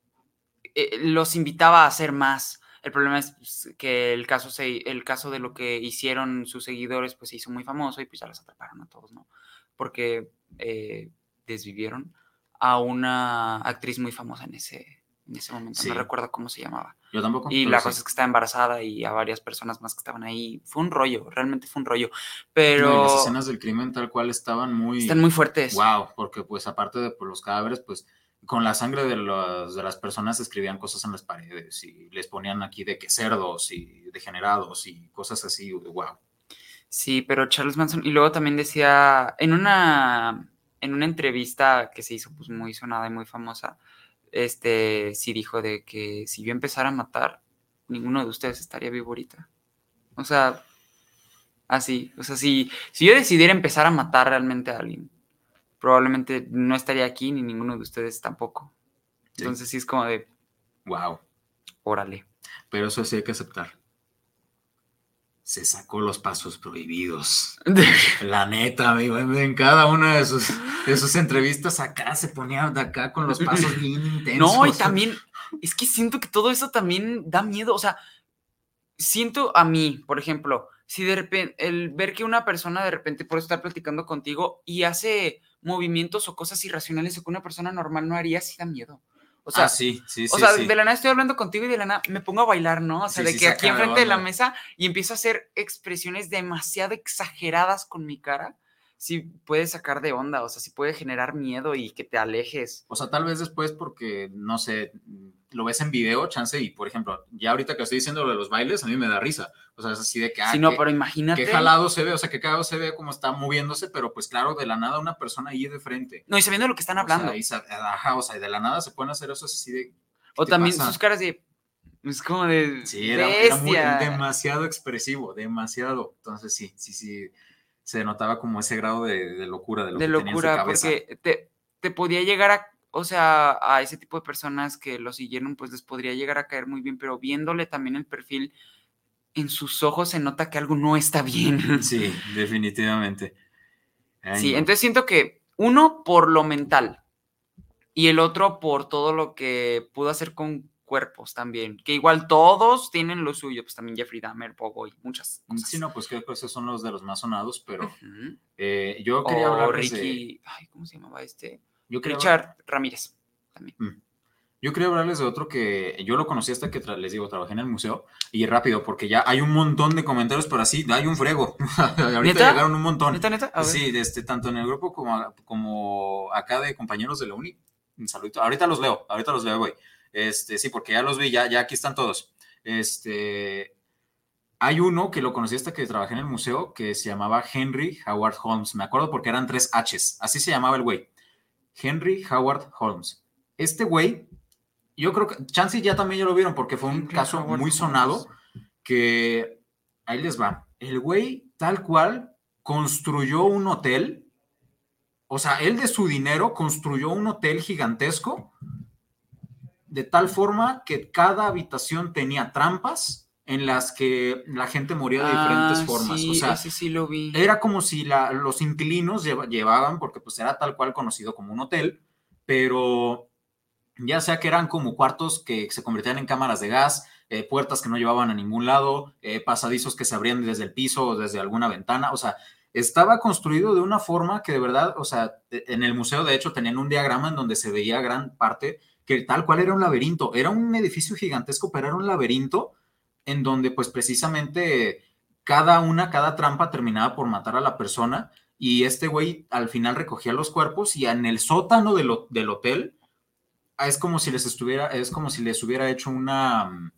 eh, los invitaba a hacer más. El problema es pues, que el caso, se, el caso de lo que hicieron sus seguidores pues se hizo muy famoso y pues ya los atraparon a todos, ¿no? Porque eh, desvivieron a una actriz muy famosa en ese, en ese momento. Sí. No recuerdo cómo se llamaba. Yo tampoco. Y la sí. cosa es que estaba embarazada y a varias personas más que estaban ahí. Fue un rollo, realmente fue un rollo. No, Pero las escenas del crimen tal cual estaban muy... están muy fuertes. Wow, porque pues aparte de pues, los cadáveres, pues con la sangre de, los, de las personas escribían cosas en las paredes y les ponían aquí de que cerdos y degenerados y cosas así, wow. Sí, pero Charles Manson, y luego también decía, en una, en una entrevista que se hizo pues muy sonada y muy famosa, este sí dijo de que si yo empezara a matar, ninguno de ustedes estaría vivo ahorita. O sea, así, o sea, si, si yo decidiera empezar a matar realmente a alguien, probablemente no estaría aquí ni ninguno de ustedes tampoco. Sí. Entonces sí es como de, Wow, órale. pero eso sí hay que aceptar. Se sacó los pasos prohibidos. La neta, amigo, en cada una de sus, de sus entrevistas acá se ponía de acá con los pasos bien intensos. No, y también, es que siento que todo eso también da miedo. O sea, siento a mí, por ejemplo, si de repente, el ver que una persona de repente puede estar platicando contigo y hace movimientos o cosas irracionales o que una persona normal no haría, sí da miedo. O sea, ah, sí, sí, o sí, sea sí. de la nada estoy hablando contigo y de la nada me pongo a bailar, ¿no? O sea, de que aquí enfrente de la mesa y empiezo a hacer expresiones demasiado exageradas con mi cara, sí puede sacar de onda, o sea, sí puede generar miedo y que te alejes. O sea, tal vez después porque, no sé, lo ves en video, chance, y por ejemplo, ya ahorita que estoy diciendo lo de los bailes, a mí me da risa. O sea, es así de que, ah, si no, qué- pero imagínate. qué jalado se ve, o sea, que cagado se ve como está moviéndose, pero pues claro, de la nada una persona ahí de frente. No, y sabiendo lo que están O sea, hablando. y ajá, o sea, y de la nada se pueden hacer eso así de... O, también pasa? sus caras de. Es como de. Sí, era, era muy, demasiado expresivo, demasiado. Entonces sí, sí, sí, se notaba como ese grado de, de locura, de lo de que tenía en su locura, porque te, te podía llegar a. O sea, a ese tipo de personas que lo siguieron, pues les podría llegar a caer muy bien, pero viéndole también el perfil, en sus ojos se nota que algo no está bien. Sí, definitivamente. Ay, Sí, no. entonces siento que uno por lo mental y el otro por todo lo que pudo hacer con cuerpos también, que igual todos tienen lo suyo, pues también Jeffrey Dahmer, Pogo y muchas cosas. Sí, no, pues creo que esos son los de los más sonados, pero eh, yo quería O hablarles de- Ricky, ay, ¿cómo se llamaba este? yo Richard Ramírez. También. yo quería hablarles de otro que yo lo conocí hasta que les digo, trabajé en el museo y rápido, porque ya hay un montón de comentarios, pero así hay un frego. Ahorita ¿Neta? llegaron un montón. ¿Neta, neta? Sí, de este, tanto en el grupo como, como acá de compañeros de la uni. Un saludito. Ahorita los leo, ahorita los leo, güey. Este, sí, porque ya los vi, ya, ya aquí están todos. Este, hay uno que lo conocí hasta que trabajé en el museo que se llamaba Henry Howard Holmes. Me acuerdo porque eran tres H's. Así se llamaba el güey. Henry Howard Holmes. Este güey, yo creo que Chansey ya también ya lo vieron porque fue un Henry caso Howard muy Holmes. sonado que ahí les va. El güey, tal cual, construyó un hotel. O sea, él de su dinero construyó un hotel gigantesco de tal forma que cada habitación tenía trampas en las que la gente moría de diferentes Ah, formas. sí, o sea, ese sí lo vi. era como si la- los inquilinos lleva- llevaban, porque pues era tal cual conocido como un hotel, pero ya sea que eran como cuartos que se convertían en cámaras de gas, eh, puertas que no llevaban a ningún lado, eh, pasadizos que se abrían desde el piso o desde alguna ventana, o sea, estaba construido de una forma que de verdad, o sea, e- en el museo de hecho tenían un diagrama en donde se veía gran parte que tal cual era un laberinto, era un edificio gigantesco, pero era un laberinto en donde pues precisamente cada una, cada trampa terminaba por matar a la persona y este güey al final recogía los cuerpos y en el sótano del, del hotel es como si les estuviera, es como si les hubiera hecho una,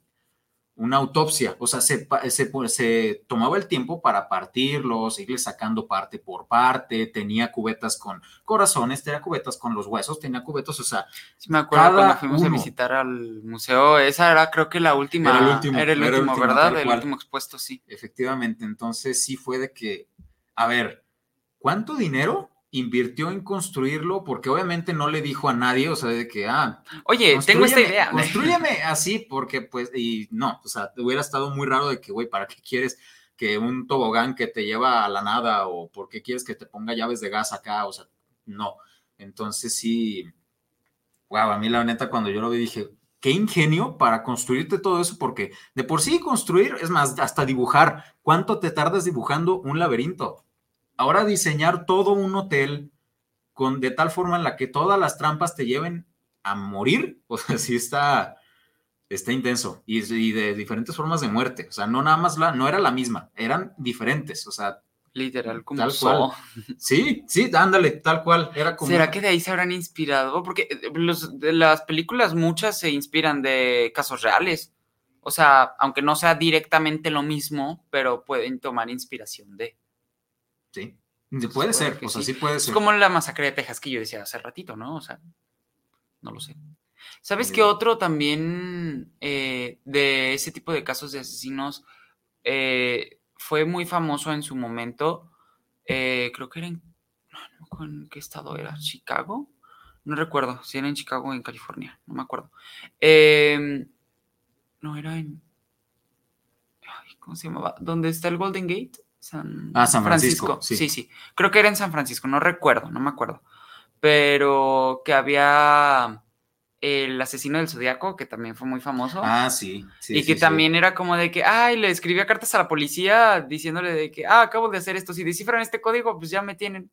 una autopsia, o sea, se, se, se tomaba el tiempo para partirlos, irles sacando parte por parte, tenía cubetas con corazones, tenía cubetas con los huesos, tenía cubetas, o sea, Sí, me acuerdo cuando fuimos a visitar al museo. Esa era, creo que la última. Era el último, Era el era el último, último, ¿verdad? El último expuesto, sí. Efectivamente, entonces sí fue de que, a ver, ¿cuánto dinero invirtió en construirlo? Porque obviamente no le dijo a nadie, o sea, de que, ah, Oye, tengo esta idea. Constrúyeme así, porque pues, y no, o sea, hubiera estado muy raro de que, güey, ¿para qué quieres que un tobogán que te lleva a la nada o por qué quieres que te ponga llaves de gas acá? O sea, no. Entonces sí, wow, a mí la neta cuando yo lo vi dije, qué ingenio para construirte todo eso, porque de por sí construir, es más, hasta dibujar, ¿cuánto te tardas dibujando un laberinto? Ahora diseñar todo un hotel con de tal forma en la que todas las trampas te lleven a morir, o sea, sí está, está intenso y, y de diferentes formas de muerte, o sea, no nada más la, no era la misma, eran diferentes, o sea, Literal, como Tal cual. sí, sí, ándale, tal cual, era como... ¿Será que de ahí se habrán inspirado? Porque eh, los, de las películas muchas se inspiran de casos reales. O sea, aunque no sea directamente lo mismo, pero pueden tomar inspiración de. Sí, Pues puede ser, o sea, sí. sí puede Es ser. como la masacre de Texas que yo decía hace ratito, ¿no? O sea, no lo sé. ¿Sabes qué idea. otro también eh, de ese tipo de casos de asesinos eh, fue muy famoso en su momento? Eh, creo que era en, no, en qué estado era, Chicago. No recuerdo si era en Chicago o en California, no me acuerdo. Em, no, era en... ay, ¿Cómo se llamaba? ¿Dónde está el Golden Gate? San, Ah, San Francisco, sí. sí, sí. Creo que era en San Francisco, no recuerdo, no me acuerdo. Pero que había el asesino del Zodíaco, que también fue muy famoso. Ah, sí. sí, y sí, que también era como de que, ay, le escribía cartas a la policía diciéndole de que, ah, acabo de hacer esto. Si descifran este código, pues ya me tienen.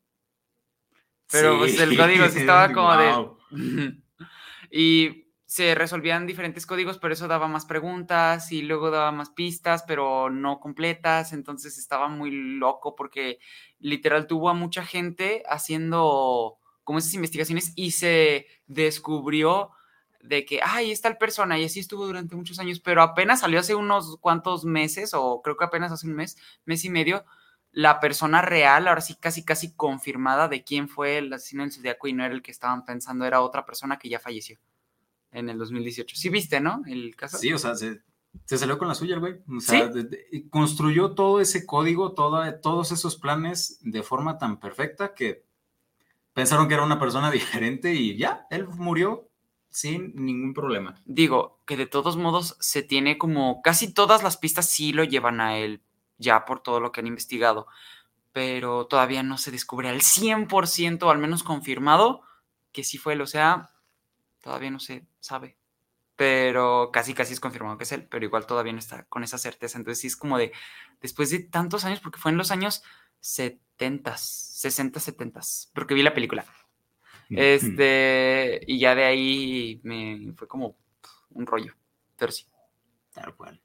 Pero pues, el código sí estaba como de. y se resolvían diferentes códigos, pero eso daba más preguntas y luego daba más pistas, pero no completas. Entonces estaba muy loco porque literal tuvo a mucha gente haciendo como esas investigaciones y se descubrió de que, ay, es tal persona y así estuvo durante muchos años, pero apenas salió hace unos cuantos meses, o creo que apenas hace un mes, mes y medio, la persona real, ahora sí casi casi confirmada de quién fue el asesino del zodiaco y no era el que estaban pensando, era otra persona que ya falleció en el 2018. Sí viste, ¿no? El caso. Sí, o sea, se, se salió con la suya el güey. O sea, ¿Sí? de- de- construyó todo ese código, todo- todos esos planes de forma tan perfecta que pensaron que era una persona diferente y ya, él murió sin ningún problema. Digo, que de todos modos se tiene como casi todas las pistas sí lo llevan a él, ya por todo lo que han investigado, pero todavía no se descubre al 100%, al menos confirmado, que sí fue él, o sea, todavía no se sabe, pero casi casi es confirmado que es él, pero igual todavía no está con esa certeza, entonces sí es como de, después de tantos años, porque fue en los años 70, 60, 70, porque vi la película. Este, y ya de ahí me fue como un rollo. Pero sí. Tal cual.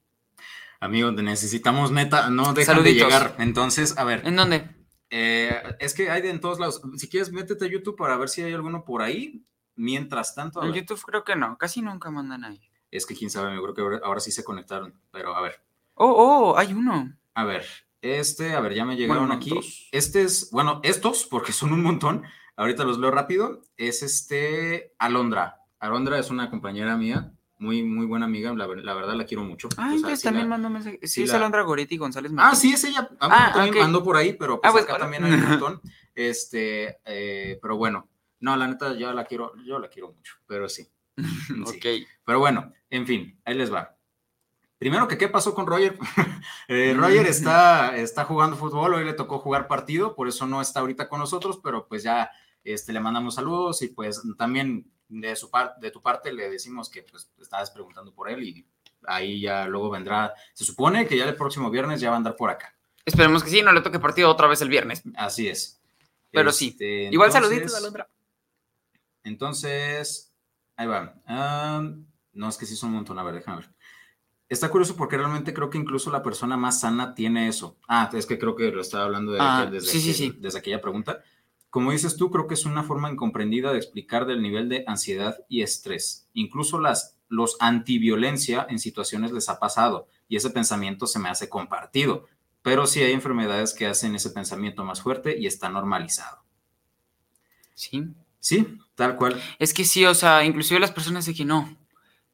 Amigo, necesitamos neta, no dejan Saluditos. de llegar. Entonces, a ver, ¿En dónde? eh, es que hay de en todos lados. Si quieres, métete a YouTube para ver si hay alguno por ahí. Mientras tanto, En. YouTube creo que no, casi nunca mandan ahí. es que quién sabe, yo creo que ahora, ahora sí se conectaron. Pero a ver, Oh, oh, hay uno. a ver, este, a ver, ya me llegaron Bueno, aquí. dos. Este es, bueno, estos, porque son un montón. Ahorita los leo rápido. Es este Alondra. Alondra es una compañera mía, muy, muy buena amiga. La, ver- la verdad la quiero mucho. Ah, sí también la- mandó mensaje. Sí, sí es la- Alondra Goretti González Ah, Martínez. sí, es ella. Ah, Ah, también mandó por ahí, pero pues, Ah, pues, acá hola. también hay un montón. Este, eh, pero bueno, no, la neta, yo la quiero, yo la quiero mucho, pero sí. sí. ok. Pero bueno, en fin, ahí les va. Primero que qué pasó con Roger. Eh, Roger está, está jugando fútbol, hoy le tocó jugar partido, por eso no está ahorita con nosotros, pero pues ya este, le mandamos saludos y pues también de, su parte de tu parte le decimos que pues estabas preguntando por él y ahí ya luego vendrá, se supone que ya el próximo viernes ya va a andar por acá. Esperemos que sí, no le toque partido otra vez el viernes. Así es. Pero sí. Este, Igual entonces- saluditos a. Entonces, ahí va. No, es que sí son un montón. A ver, déjame ver. Está curioso porque realmente creo que incluso la persona más sana tiene eso. Ah, es que creo que lo estaba hablando de Ah, desde, sí, sí, que- sí. desde aquella pregunta. Como dices tú, creo que es una forma incomprendida de explicar del nivel de ansiedad y estrés. Incluso las, los antiviolencia en situaciones les ha pasado y ese pensamiento se me hace compartido. Pero sí hay enfermedades que hacen ese pensamiento más fuerte y está normalizado. Sí. Sí, tal cual. Es que sí, o sea, inclusive las personas de que no,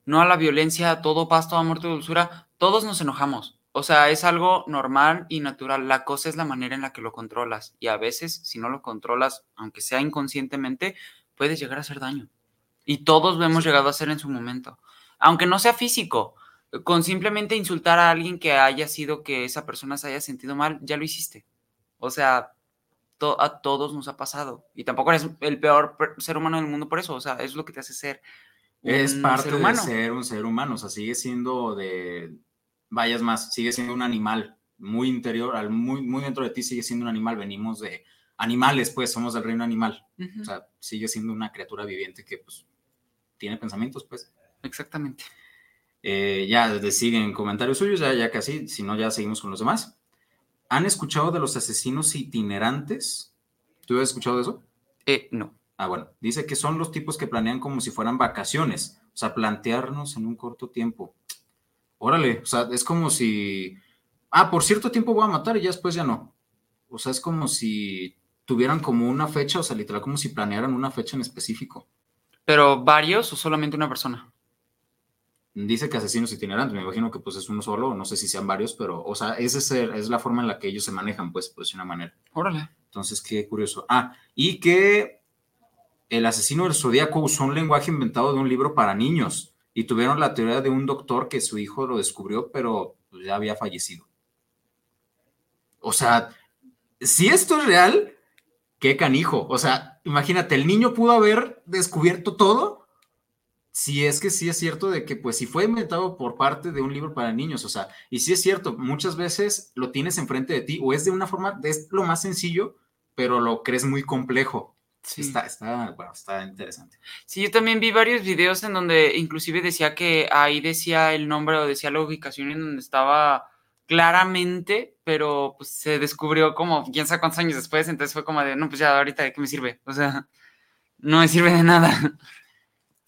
no a la violencia, a todo paz, toda muerte, dulzura, todos nos enojamos. O sea, es algo normal y natural. La cosa es la manera en la que lo controlas. Y a veces, si no lo controlas, aunque sea inconscientemente, puedes llegar a hacer daño. Y todos lo hemos llegado a hacer en su momento. Aunque no sea físico, con simplemente insultar a alguien que haya sido que esa persona se haya sentido mal, ya lo hiciste. O sea, to- a todos nos ha pasado. Y tampoco eres el peor ser humano del mundo por eso. O sea, es lo que te hace ser Es un parte ser humano. de ser un ser humano, o sea, sigue siendo de, vayas más, sigue siendo un animal muy interior, al- muy, muy dentro de ti sigue siendo un animal, venimos de animales, pues somos del reino animal, o sea, sigue siendo una criatura viviente que pues tiene pensamientos, pues. Exactamente. Eh, ya siguen comentarios suyos, ya, ya casi, si no ya seguimos con los demás. ¿Han escuchado de los asesinos itinerantes? ¿Tú has escuchado de eso? Eh, no. Ah, bueno, dice que son los tipos que planean como si fueran vacaciones, o sea, plantearnos en un corto tiempo. Órale, o sea, es como si, ah, por cierto tiempo voy a matar y ya después ya no. O sea, es como si tuvieran como una fecha, o sea, literal, como si planearan una fecha en específico. Pero varios o solamente una persona. Dice que asesinos itinerantes, me imagino que pues es uno solo, no sé si sean varios, pero, o sea, esa es, el- es la forma en la que ellos se manejan, pues, pues, de una manera. Órale. Entonces, qué curioso. Ah, y que el asesino del zodíaco usó un lenguaje inventado de un libro para niños y tuvieron la teoría de un doctor que su hijo lo descubrió, pero pues, ya había fallecido. O sea, si esto es real, qué canijo. O sea, imagínate, el niño pudo haber descubierto todo. Si es que sí es cierto de que, pues, si fue inventado por parte de un libro para niños, o sea, y sí es cierto, muchas veces lo tienes enfrente de ti, o es de una forma, es lo más sencillo, pero lo crees muy complejo. Sí. Está, está, bueno, está interesante. Sí, yo también vi varios videos en donde inclusive decía que ahí decía el nombre o decía la ubicación en donde estaba claramente, pero pues se descubrió como quién sabe cuántos años después, entonces fue como de, no, pues ya ahorita de qué me sirve, o sea, no me sirve de nada.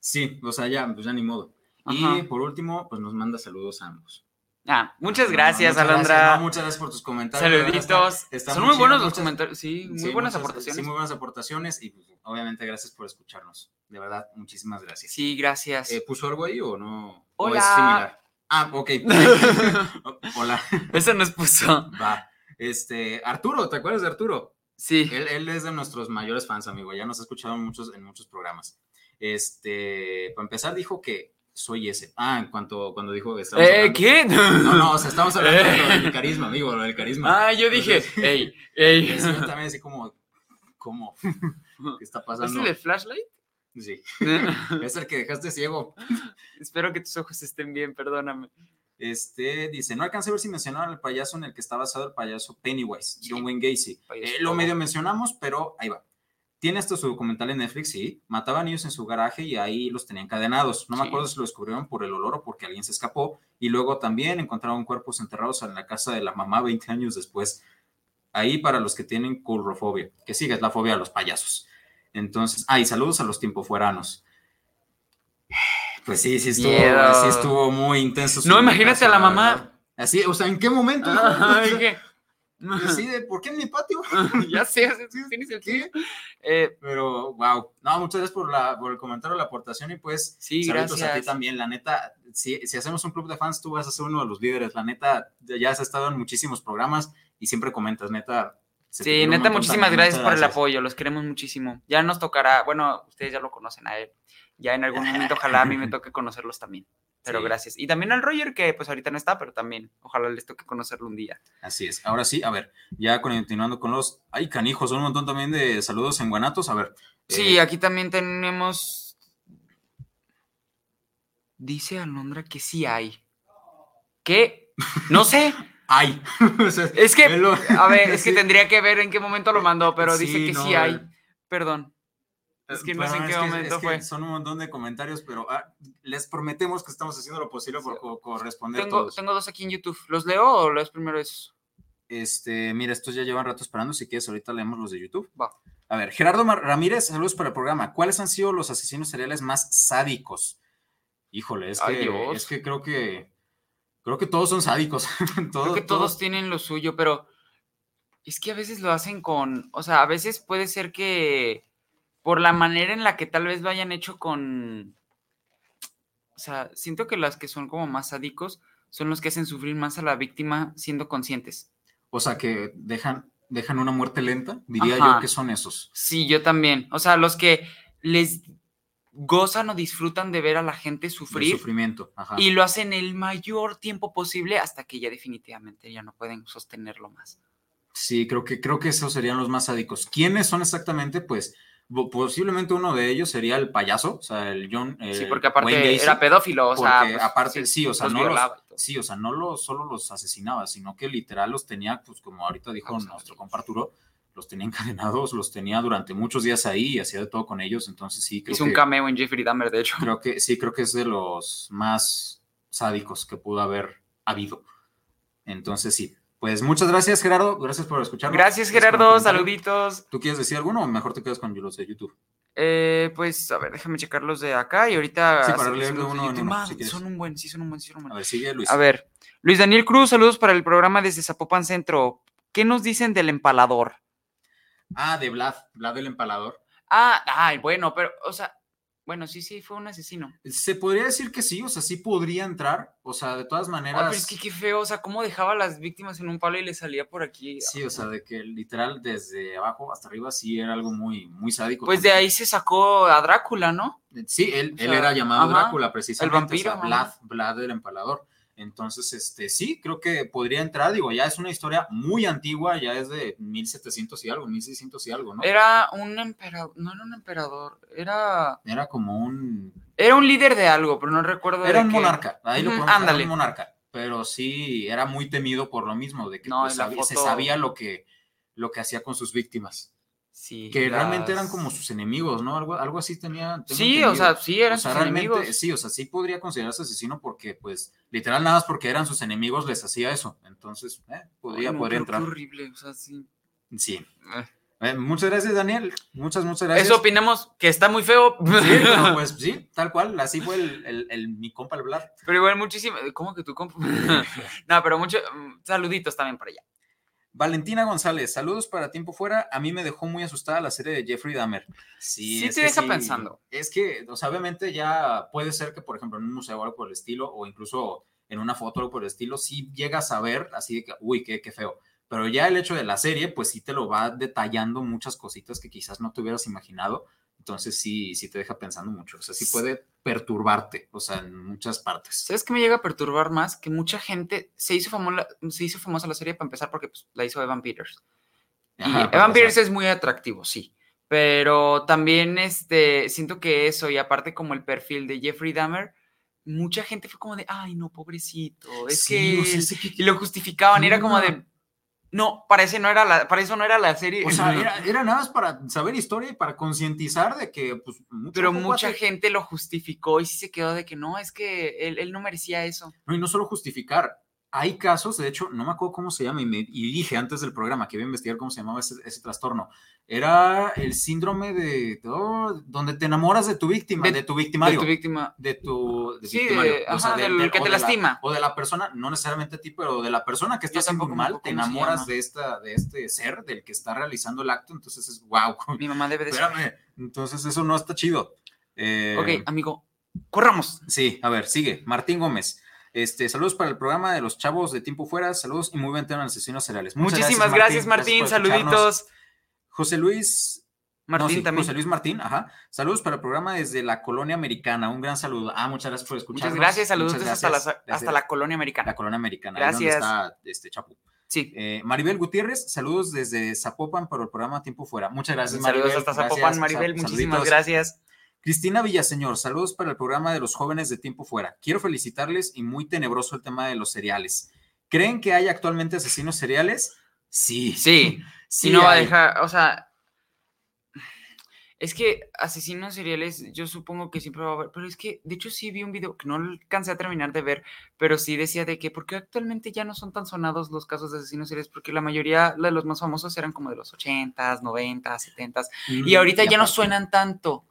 Sí, o sea, ya, pues ya ni modo. Ajá. Y por último, pues nos manda saludos a ambos. Ah, muchas No, gracias, muchas Alondra. gracias, no, muchas gracias por tus comentarios. Saluditos. está- está Son muy muy buenos los comentarios, sí, muy Sí, buenas muchas- aportaciones. Sí, muy buenas aportaciones y pues, obviamente gracias por escucharnos. De verdad, muchísimas gracias. Sí, gracias. Eh, ¿Puso algo ahí o no? ¿O Hola. es similar? Ah, ok. Hola. Eso nos puso. Va. Este, Arturo, ¿te acuerdas de Arturo? Sí. Él, él es de nuestros mayores fans, amigo. Ya nos ha escuchado en muchos, en muchos programas. Este, para empezar, dijo que soy ese. Ah, en cuanto cuando dijo que estábamos Eh, ¿qué? No, no, o sea, estamos hablando del carisma, amigo, lo del carisma. Ah, yo dije, Entonces, ey, ey. Yo también así como, ¿cómo? ¿Qué está ¿Es pasando? el de flashlight? Sí, es el que dejaste ciego. Espero que tus ojos estén bien, perdóname. Este dice, no alcancé a ver si mencionaron el payaso en el que está basado el payaso Pennywise, John Wayne Gacy. Eh, lo medio mencionamos, pero ahí va. Tiene hasta su documental en Netflix, sí. Mataba niños en su garaje y ahí los tenía encadenados. No me acuerdo si lo descubrieron por el olor o porque alguien se escapó. Y luego también encontraron cuerpos enterrados en la casa de la mamá 20 años después. Ahí para los que tienen currofobia, que sigue es la fobia a los payasos. Entonces, ah, y saludos a los tiempofueranos. Pues sí, sí estuvo, sí estuvo muy intenso. No, imagínate caso, a la la mamá. verdad. Así, o sea, ¿en qué momento? Ay, ¿qué? Así de, ¿por qué en mi patio? ya sé, así tiene sentido. Eh, Pero, wow. No, muchas gracias por, la, por el comentario, la aportación y pues sí, saludos a ti también. La neta, si, si hacemos un club de fans, tú vas a ser uno de los líderes. La neta, ya has estado en muchísimos programas y siempre comentas, neta. Sí, neta, muchísimas gracias por el apoyo, los queremos muchísimo. Ya nos tocará, bueno, ustedes ya lo conocen a él. Ya en algún momento, ojalá a mí me toque conocerlos también. Pero Sí. gracias. Y también al Roger, que pues ahorita no está, pero también ojalá les toque conocerlo un día. Así es. Ahora sí, a ver, ya continuando con los. Ay, canijos, un montón también de saludos en Guanatos. A ver. Sí, eh, aquí también tenemos. Dice Alondra que sí hay. ¿Qué? No sé. Ay. O sea, Es que, a ver, es que tendría que ver en qué momento lo mandó, pero dice que no, sí hay. Perdón. Es que no sé en qué es que- momento es que fue. Son un montón de comentarios, pero ah, les prometemos que estamos haciendo lo posible por co- corresponder Tengo, todos. tengo dos aquí en YouTube. ¿Los leo o lees primero esos? Este, mira, estos ya llevan rato esperando. Si quieres, ahorita leemos los de YouTube. Va. A ver, Gerardo Mar- Ramírez, saludos para el programa. ¿Cuáles han sido los asesinos seriales más sádicos? Híjole, es Ay, que, Dios. es que creo que creo que todos son sádicos. Creo que todos todos- tienen lo suyo, pero es que a veces lo hacen con, o sea, a veces puede ser que por la manera en la que tal vez lo hayan hecho con, o sea, siento que las que son como más sádicos son los que hacen sufrir más a la víctima siendo conscientes. O sea, que dejan, dejan una muerte lenta. Diría Ajá. yo que son esos. Sí, yo también. O sea, los que les gozan o disfrutan de ver a la gente sufrir sufrimiento. Ajá. y lo hacen el mayor tiempo posible hasta que ya definitivamente ya no pueden sostenerlo más. Sí, creo que, creo que esos serían los más sádicos. ¿Quiénes son exactamente? Pues posiblemente uno de ellos sería el payaso, o sea, el John. Sí, el porque aparte Wayne Gacy, era pedófilo, o sea, pues, aparte, sí, o sea, los no los, violaba sí, o sea, no los, solo los asesinaba, sino que literal los tenía, pues como ahorita dijo nuestro compa Arturo, los tenía encadenados, los tenía durante muchos días ahí y hacía de todo con ellos, entonces sí, creo Hizo que, un cameo en Jeffrey Dahmer, de hecho. creo que, sí, creo que es de los más sádicos que pudo haber habido. Entonces sí, pues muchas gracias Gerardo, gracias por escucharnos. Gracias, Gerardo. Saluditos. ¿Tú quieres decir alguno o mejor te quedas con los de YouTube? Eh, pues, a ver, déjame checar los de acá y ahorita. Sí, para leer uno uno, Man, si son un buen, sí, son un buen, sí, son un buen. A ver, sigue Luis. A ver, Luis Daniel Cruz, saludos para el programa desde Zapopan Centro. ¿Qué nos dicen del empalador? Ah, de Vlad, Vlad el empalador. Ah, ay, bueno, pero, o sea, bueno, sí, sí, fue un asesino. Se podría decir que sí, o sea, sí podría entrar, o sea, de todas maneras. pero es que qué feo, o sea, cómo dejaba a las víctimas en un palo y le salía por aquí. Sí, o sea, de que literal desde abajo hasta arriba sí era algo muy, muy sádico. Pues de ahí se sacó a Drácula, ¿no? Sí, él, él sea, era llamado ajá, Drácula precisamente. el vampiro, o sea, ajá. Vlad, Vlad el empalador. Entonces, este, sí, creo que podría entrar, digo, ya es una historia muy antigua, ya es de 1700 y algo, 1600 y algo, ¿no? Era un emperador, no era un emperador, era, Era como un era un líder de algo, pero no recuerdo Era de un qué. monarca, ahí lo podemos ándale. un monarca, pero sí era muy temido por lo mismo, de que No, pues, se sabía lo que, lo que hacía con sus víctimas, Sí, que realmente eran como sus enemigos, ¿no? Algo, algo así tenía. Sí, o sea, sí, eran O sea, sus enemigos. sí, o sea, sí podría considerarse asesino porque, pues, literal, nada más porque eran sus enemigos les hacía eso. Entonces, eh, podría, pero entrar. Qué horrible, o sea, sí. Sí. Eh. Eh, muchas gracias, Daniel. Muchas, muchas gracias. Eso opinamos que está muy feo. Sí, pues sí, tal cual. Así fue el, el- el- mi compa el Vlad. Pero igual muchísimo. ¿Cómo que tú comp- no, pero muchos saluditos también para allá. Valentina González, saludos para tiempo fuera. A mí me dejó muy asustada la serie de Jeffrey Dahmer. Sí, Sí es te que deja pensando. Es que, o sea, obviamente ya puede ser que, por ejemplo, en un museo o algo por el estilo, o incluso en una foto o algo por el estilo, sí llegas a ver así de que, uy, qué, qué feo. Pero ya el hecho de la serie, pues sí te lo va detallando muchas cositas que quizás no te hubieras imaginado. Entonces sí, sí te deja pensando mucho. O sea, sí puede perturbarte, o sea, en muchas partes. ¿Sabes qué me llega a perturbar más? Que mucha gente se hizo famosa, se hizo famosa la serie para empezar porque pues, la hizo Evan Peters. Y Evan Peters es muy atractivo, sí. Pero también este, siento que eso, y aparte como el perfil de Jeffrey Dahmer, mucha gente fue como de, ay, no, pobrecito. Es sí, que. o sea, él-". ese que- Y lo justificaban, era como de. No, para, ese no era la, para eso no era la serie. O sea, era, era nada más para saber historia y para concientizar de que, pues, mucho Pero mucha gente lo justificó y sí se quedó de que no, es que él, él no merecía eso. No, y no solo justificar. Hay casos, de hecho, no me acuerdo cómo se llama, y, me- y dije antes del programa que iba a investigar cómo se llamaba ese, ese trastorno. Era el síndrome de, oh, donde te enamoras de tu víctima, De- de, tu De victimario. tu víctima. de tu de Sí, victimario, de- o sea, ajá, del- del del- que o te de la- lastima. o de la persona, no necesariamente a ti, pero de la persona que está tampoco mal, te enamoras de esta, de este ser, del que está realizando el acto, entonces es wow. Mi mamá debe de ser. Espérame, entonces eso no está chido. Eh, Ok, amigo, corramos. Sí, a ver, sigue. Martín Gómez. Este, saludos para el programa de los chavos de tiempo fuera. Saludos y muy buen tema en asesinos cereales. Muchas Muchísimas gracias, Martín. Saluditos. José Luis Martín No, sí, también. José Luis Martín, ajá. Saludos para el programa desde la colonia americana. Un gran saludo. Ah, muchas gracias por escucharnos. Muchas gracias, saludos Muchas hasta, la, hasta la colonia americana. la colonia americana. ahí donde Gracias. está este Chapu. Sí. Eh, Maribel Gutiérrez, saludos desde Zapopan para el programa Tiempo Fuera. Muchas gracias, Saludos Maribel. hasta Gracias, Zapopan, Maribel. Muchísimas saluditos. gracias. Cristina Villaseñor, saludos para el programa de los jóvenes de Tiempo Fuera. Quiero felicitarles y muy tenebroso el tema de los cereales. ¿Creen que hay actualmente asesinos seriales? Sí. Sí. Sí y no va a dejar, o sea, es que asesinos seriales, yo supongo que siempre va a haber, pero es que, de hecho, sí vi un video que no alcancé a terminar de ver, pero sí decía de que, porque actualmente ya no son tan sonados los casos de asesinos seriales, porque la mayoría de los más famosos eran como de los 80s, 90s, 70s, y ahorita ya no suenan tanto,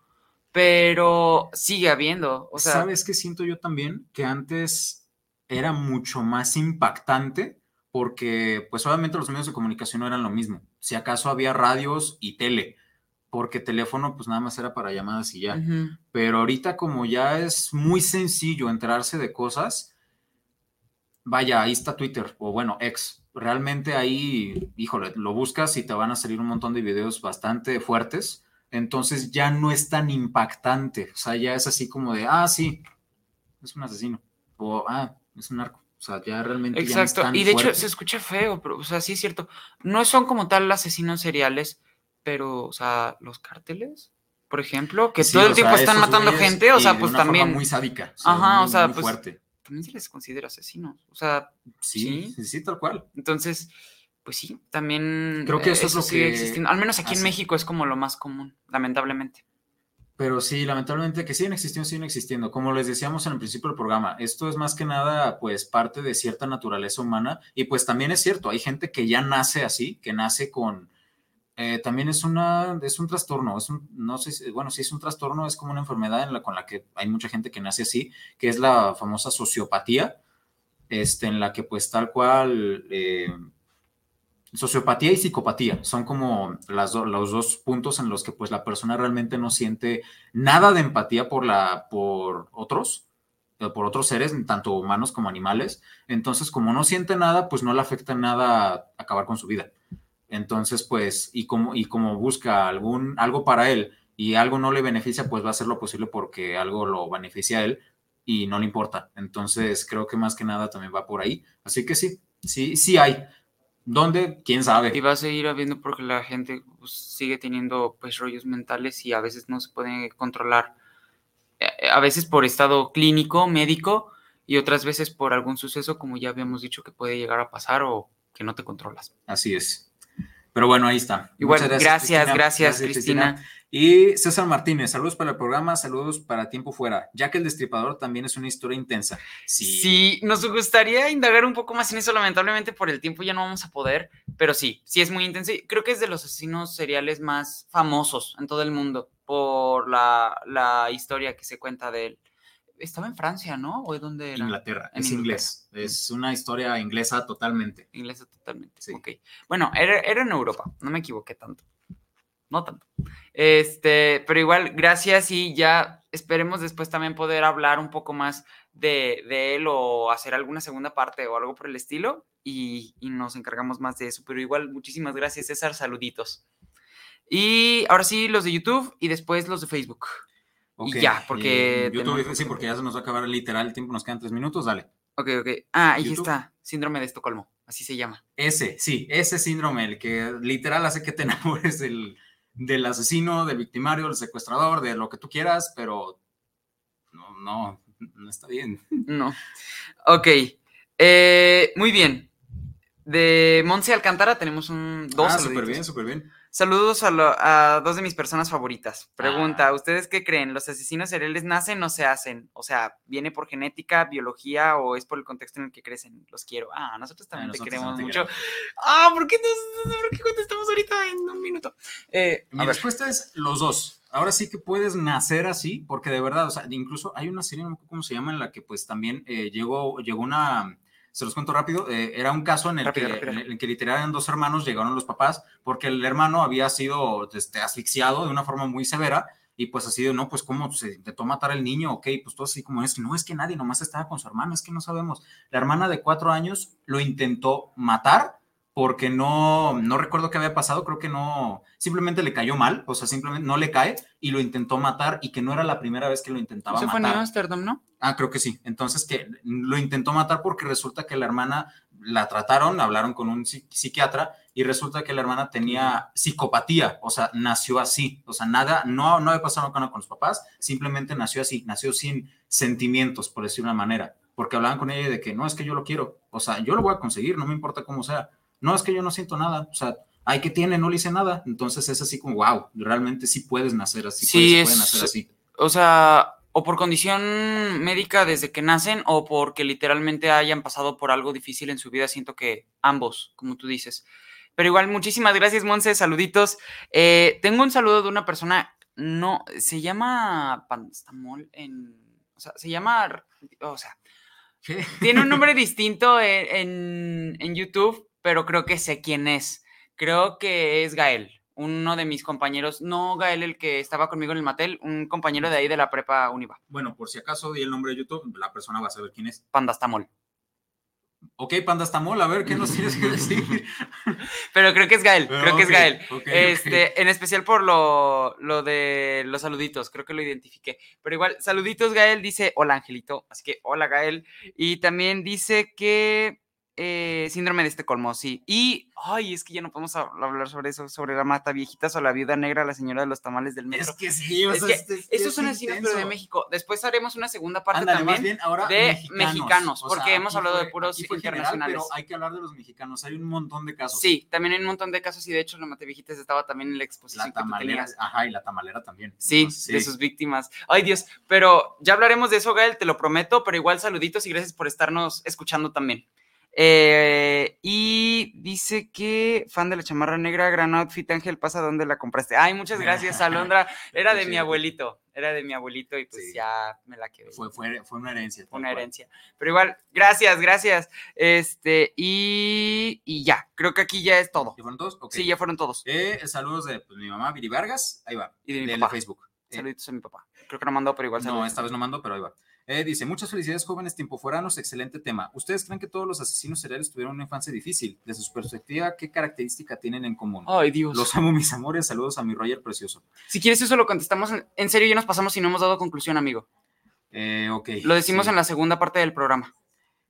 pero sigue habiendo, o sea, ¿Sabes qué siento yo también? Que antes era mucho más impactante porque, pues obviamente los medios de comunicación no eran lo mismo. Si acaso había radios y tele, porque teléfono pues nada más era para llamadas y ya. ujú, Pero ahorita como ya es muy sencillo enterarse de cosas, vaya, ahí está Twitter o bueno, ex. Realmente ahí, híjole, lo buscas y te van a salir un montón de videos bastante fuertes. Entonces ya no es tan impactante. O sea, ya es así como de, ah, sí, es un asesino. O, ah, es un narco. O sea, ya realmente ya no Exacto, y de hecho se escucha feo, pero, o sea, sí es cierto. No son como tal asesinos seriales, pero, o sea, los cárteles, por ejemplo, que Sí, todo el o sea, tiempo están matando gente, o sea, de pues una forma también, muy sádica. Ajá, o muy- sea, muy pues, fuerte. también se les considera asesinos. O sea, sí. sí, sí, tal cual. entonces, pues sí, también Creo que eh, eso es lo que existiendo. Al menos aquí en hace. México es como lo más común, lamentablemente. Pero sí, lamentablemente que siguen existiendo, siguen existiendo. Como les decíamos en el principio del programa, esto es más que nada, pues, parte de cierta naturaleza humana. Y pues también es cierto, hay gente que ya nace así, que nace con. eh, también es una, es un trastorno, es un, no sé, bueno, sí es un trastorno, es como una enfermedad en la, con la que hay mucha gente que nace así, que es la famosa sociopatía, este, en la que pues tal cual, eh, sociopatía y psicopatía. Son como las do- los dos puntos en los que pues la persona realmente no siente nada de empatía por la por otros eh, por otros seres tanto humanos como animales. Entonces como no siente nada pues no le afecta nada acabar con su vida. Entonces pues y como y como busca algún algo para él y algo no le beneficia pues va a hacer lo posible porque algo lo beneficia a él y no le importa. Entonces creo que más que nada también va por ahí. Así que sí sí sí hay ¿Dónde? ¿Quién sabe? Y va a seguir habiendo porque la gente pues, sigue teniendo pues rollos mentales y a veces no se puede controlar. Eh, A veces por estado clínico, médico, y otras veces por algún suceso, como ya habíamos dicho, que puede llegar a pasar o que no te controlas. Así es. Pero bueno, ahí está. Igual, gracias, gracias, Cristina. Y César Martínez, saludos para el programa, saludos para Tiempo Fuera. Ya que el Destripador también es una historia intensa. Sí. Sí, nos gustaría indagar un poco más en eso, lamentablemente por el tiempo ya no vamos a poder, pero sí, sí es muy intenso. Creo que es de los asesinos seriales más famosos en todo el mundo por la, la historia que se cuenta de él. Estaba en Francia, ¿no? ¿O de dónde era? Inglaterra, En es inglés. Es una historia inglesa totalmente. Inglesa totalmente. Sí. Ok. Bueno, era, era en Europa, no me equivoqué tanto. No tanto. Este, pero igual, gracias y ya esperemos después también poder hablar un poco más de, de él o hacer alguna segunda parte o algo por el estilo y, y nos encargamos más de eso. Pero igual, muchísimas gracias, César. Saluditos. Y ahora sí, los de YouTube y después los de Facebook. Ok, Y ya, porque eh, YouTube, tenemos- sí, porque ya se nos va a acabar literal el tiempo, nos quedan tres minutos, dale. Ok, ok. Ah, ahí YouTube. está. Síndrome de Estocolmo. Así se llama. Ese, sí, ese síndrome, el que literal hace que te enamores del, del asesino, del victimario, del secuestrador, de lo que tú quieras, pero no, no, no está bien. No. Ok. Eh, muy bien. De Monse Alcántara tenemos un dos ah, súper bien, súper bien. Saludos a, lo- a dos de mis personas favoritas. Pregunta, Ah. ¿ustedes qué creen? ¿Los asesinos seriales nacen o se hacen? O sea, ¿viene por genética, biología o es por el contexto en el que crecen? Los quiero. Ah, nosotros también te Nosotros queremos también te mucho. queremos. Ah, ¿por qué, nos- por qué contestamos ahorita en un minuto? Eh, Mi ver. respuesta es los dos. Ahora sí que puedes nacer así, porque de verdad, o sea, incluso hay una serie, no me acuerdo cómo se llama, en la que pues también eh, llegó, llegó una, se los cuento rápido, eh, era un caso en el, Rápido, que, rápido. en el que dos hermanos, llegaron los papás, porque el hermano había sido este, asfixiado de una forma muy severa, y pues así de, no, pues cómo se intentó matar al niño, ok, pues todo así como es que no, es que nadie nomás estaba con su hermana, es que no sabemos. La hermana de cuatro años lo intentó matar porque no, no recuerdo qué había pasado, creo que no, simplemente le cayó mal, o sea, simplemente no le cae y lo intentó matar y que no era la primera vez que lo intentaba Eso fue en matar. Amsterdam, ¿no? Ah, creo que sí. Entonces que lo intentó matar porque resulta que la hermana la trataron, hablaron con un psi- psiquiatra y resulta que la hermana tenía psicopatía, o sea, nació así, o sea, nada, no, no había pasado nada con los papás, simplemente nació así, nació sin sentimientos, por decir una manera, porque hablaban con ella de que no es que yo lo quiero, o sea, yo lo voy a conseguir, no me importa cómo sea, no es que yo no siento nada, o sea, ay, que tiene? No le hice nada, entonces es así como, wow, realmente sí puedes nacer así, Sí, puedes, es- pueden nacer así. O sea, o por condición médica desde que nacen o porque literalmente hayan pasado por algo difícil en su vida. Siento que ambos, como tú dices. Pero igual, muchísimas gracias, Monse. Saluditos. Eh, tengo un saludo de una persona, no, se llama Panstamol en, o sea, se llama, o sea, ¿Qué? tiene un nombre distinto en, en- en YouTube, pero creo que sé quién es. Creo que es Gael, uno de mis compañeros, no Gael el que estaba conmigo en el Matel, un compañero de ahí de la prepa Univa, Bueno, por si acaso di el nombre de YouTube, la persona va a saber quién es. Pandastamol. Ok, Pandastamol, a ver, ¿qué nos tienes que decir? Pero creo que es Gael, creo que es Gael. Este, en especial por lo, lo de los saluditos, creo que lo identifiqué. Pero igual, saluditos, Gael dice, hola Angelito, así que hola Gael. Y también dice que eh, síndrome de Estocolmo, sí. Y, ay, es que ya no podemos hab- hablar sobre eso, sobre la mata viejitas o la viuda negra, la señora de los tamales del metro. Es que sí, o Es sea, que este- este Esos es son asesinos, pero de. México. Después haremos una segunda parte también. bien ahora de mexicanos, porque sea, hemos hablado de puros fue general, internacionales. pero hay que hablar de los mexicanos, hay un montón de casos. Sí, también hay un montón de casos y de hecho la mata viejitas estaba también en la exposición La que tú tamalera, ajá, y la tamalera también. Sí, Entonces, de sus víctimas. Ay, Dios, pero ya hablaremos de eso, Gael, te lo prometo, pero igual saluditos y gracias por estarnos escuchando también. Eh, y dice que fan de la chamarra negra, gran outfit, Ángel, pasa dónde la compraste. Ay, muchas gracias, Alondra. Era de Sí. mi abuelito, era de mi abuelito y pues Sí. ya me la quedé. Fue, fue, fue una herencia. tal una cual. herencia. Pero igual, gracias, gracias. Este, y, y ya, creo que aquí ya es todo. ¿Y fueron todos? Sí, ya fueron todos. Eh, saludos de pues, mi mamá, Viri Vargas. Ahí va. Y de mi de papá. Facebook. Eh, Saluditos a mi papá. Creo que no mandó, pero igual No, esta vez no mando, pero ahí va. Eh, dice, muchas felicidades jóvenes tiempoforanos, excelente tema. ¿Ustedes creen que todos los asesinos seriales tuvieron una infancia difícil? De su perspectiva, ¿qué característica tienen en común? Ay, Dios. Los amo, mis amores. Saludos a mi Roger precioso. Si quieres eso lo contestamos en, serio, ya nos pasamos y no hemos dado conclusión, amigo. Eh, ok. Lo decimos sí. en la segunda parte del programa.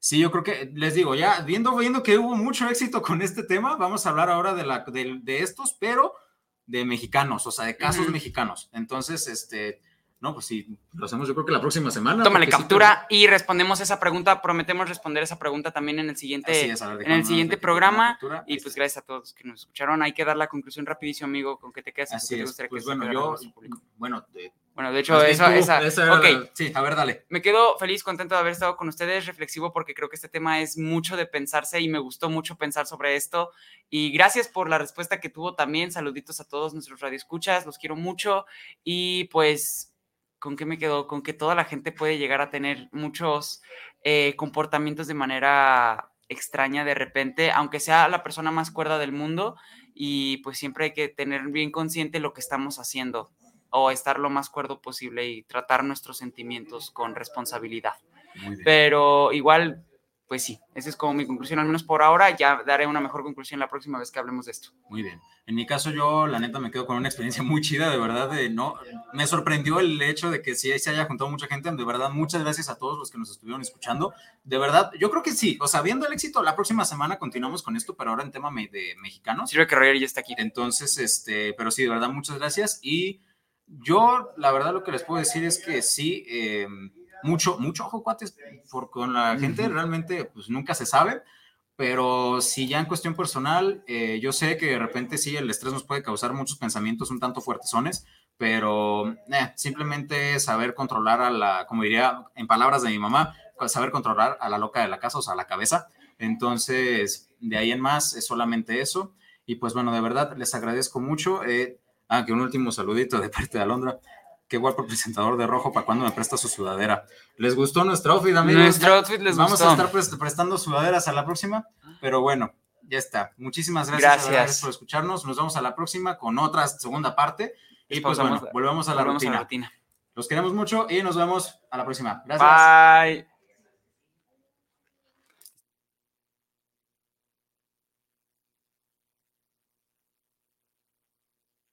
Sí, yo creo que, les digo, ya viendo, viendo que hubo mucho éxito con este tema, vamos a hablar ahora de, la, de, de estos, pero de mexicanos, o sea, de casos mexicanos. Entonces, este, no, pues sí, lo hacemos yo creo que la próxima semana. Tómale sí, captura y respondemos esa pregunta. Prometemos responder esa pregunta también en el siguiente. Es, ver, en el siguiente programa. Y pues gracias a todos que nos escucharon. Hay que dar la conclusión rapidísimo, amigo, con te quedas. Así qué te es. gustaría que Pues bueno, yo, bueno, de- Bueno, de hecho, bien esa, tú, esa, esa era ok. la- sí, a ver, dale. Me quedo feliz, contento de haber estado con ustedes, reflexivo, porque creo que este tema es mucho de pensarse y me gustó mucho pensar sobre esto. Y gracias por la respuesta que tuvo también. Saluditos a todos nuestros radioescuchas, los quiero mucho. Y pues, ¿con qué me quedo? Con que toda la gente puede llegar a tener muchos eh, comportamientos de manera extraña de repente, aunque sea la persona más cuerda del mundo. Y pues siempre hay que tener bien consciente lo que estamos haciendo o estar lo más cuerdo posible y tratar nuestros sentimientos con responsabilidad. Pero igual, pues sí, esa es como mi conclusión, al menos por ahora. Ya daré una mejor conclusión la próxima vez que hablemos de esto. Muy bien. En mi caso, yo, la neta, me quedo con una experiencia muy chida, de verdad, de no, me sorprendió el hecho de que sí se haya juntado mucha gente, de verdad, muchas gracias a todos los que nos estuvieron escuchando, de verdad, yo creo que sí, o sea, viendo el éxito, la próxima semana continuamos con esto, pero ahora en tema de mexicanos, Sirve que Roger ya está aquí. entonces, este, pero sí, de verdad, muchas gracias, y yo, la verdad, lo que les puedo decir es que sí, eh, mucho, mucho ojo, cuates, por con la gente realmente, pues nunca se sabe, pero si ya en cuestión personal, eh, yo sé que de repente sí, el estrés nos puede causar muchos pensamientos un tanto fuertesones, pero eh, simplemente saber controlar a la, como diría en palabras de mi mamá, saber controlar a la loca de la casa, o sea, a la cabeza. Entonces, de ahí en más, es solamente eso. Y pues bueno, de verdad, les agradezco mucho. Eh, ah, que un último saludito de parte de Alondra. Qué guapo el presentador de rojo para cuando me presta su sudadera. ¿Les gustó nuestro outfit, amigos? Nuestro outfit les Vamos gustó. a estar prest- prestando sudaderas a la próxima, pero bueno, ya está. Muchísimas gracias, Gracias. gracias por escucharnos. Nos vemos a la próxima con otra segunda parte. Y pues bueno, la- volvemos a la Volvemos rutina. rutina. Los queremos mucho y nos vemos a la próxima. Gracias. Bye.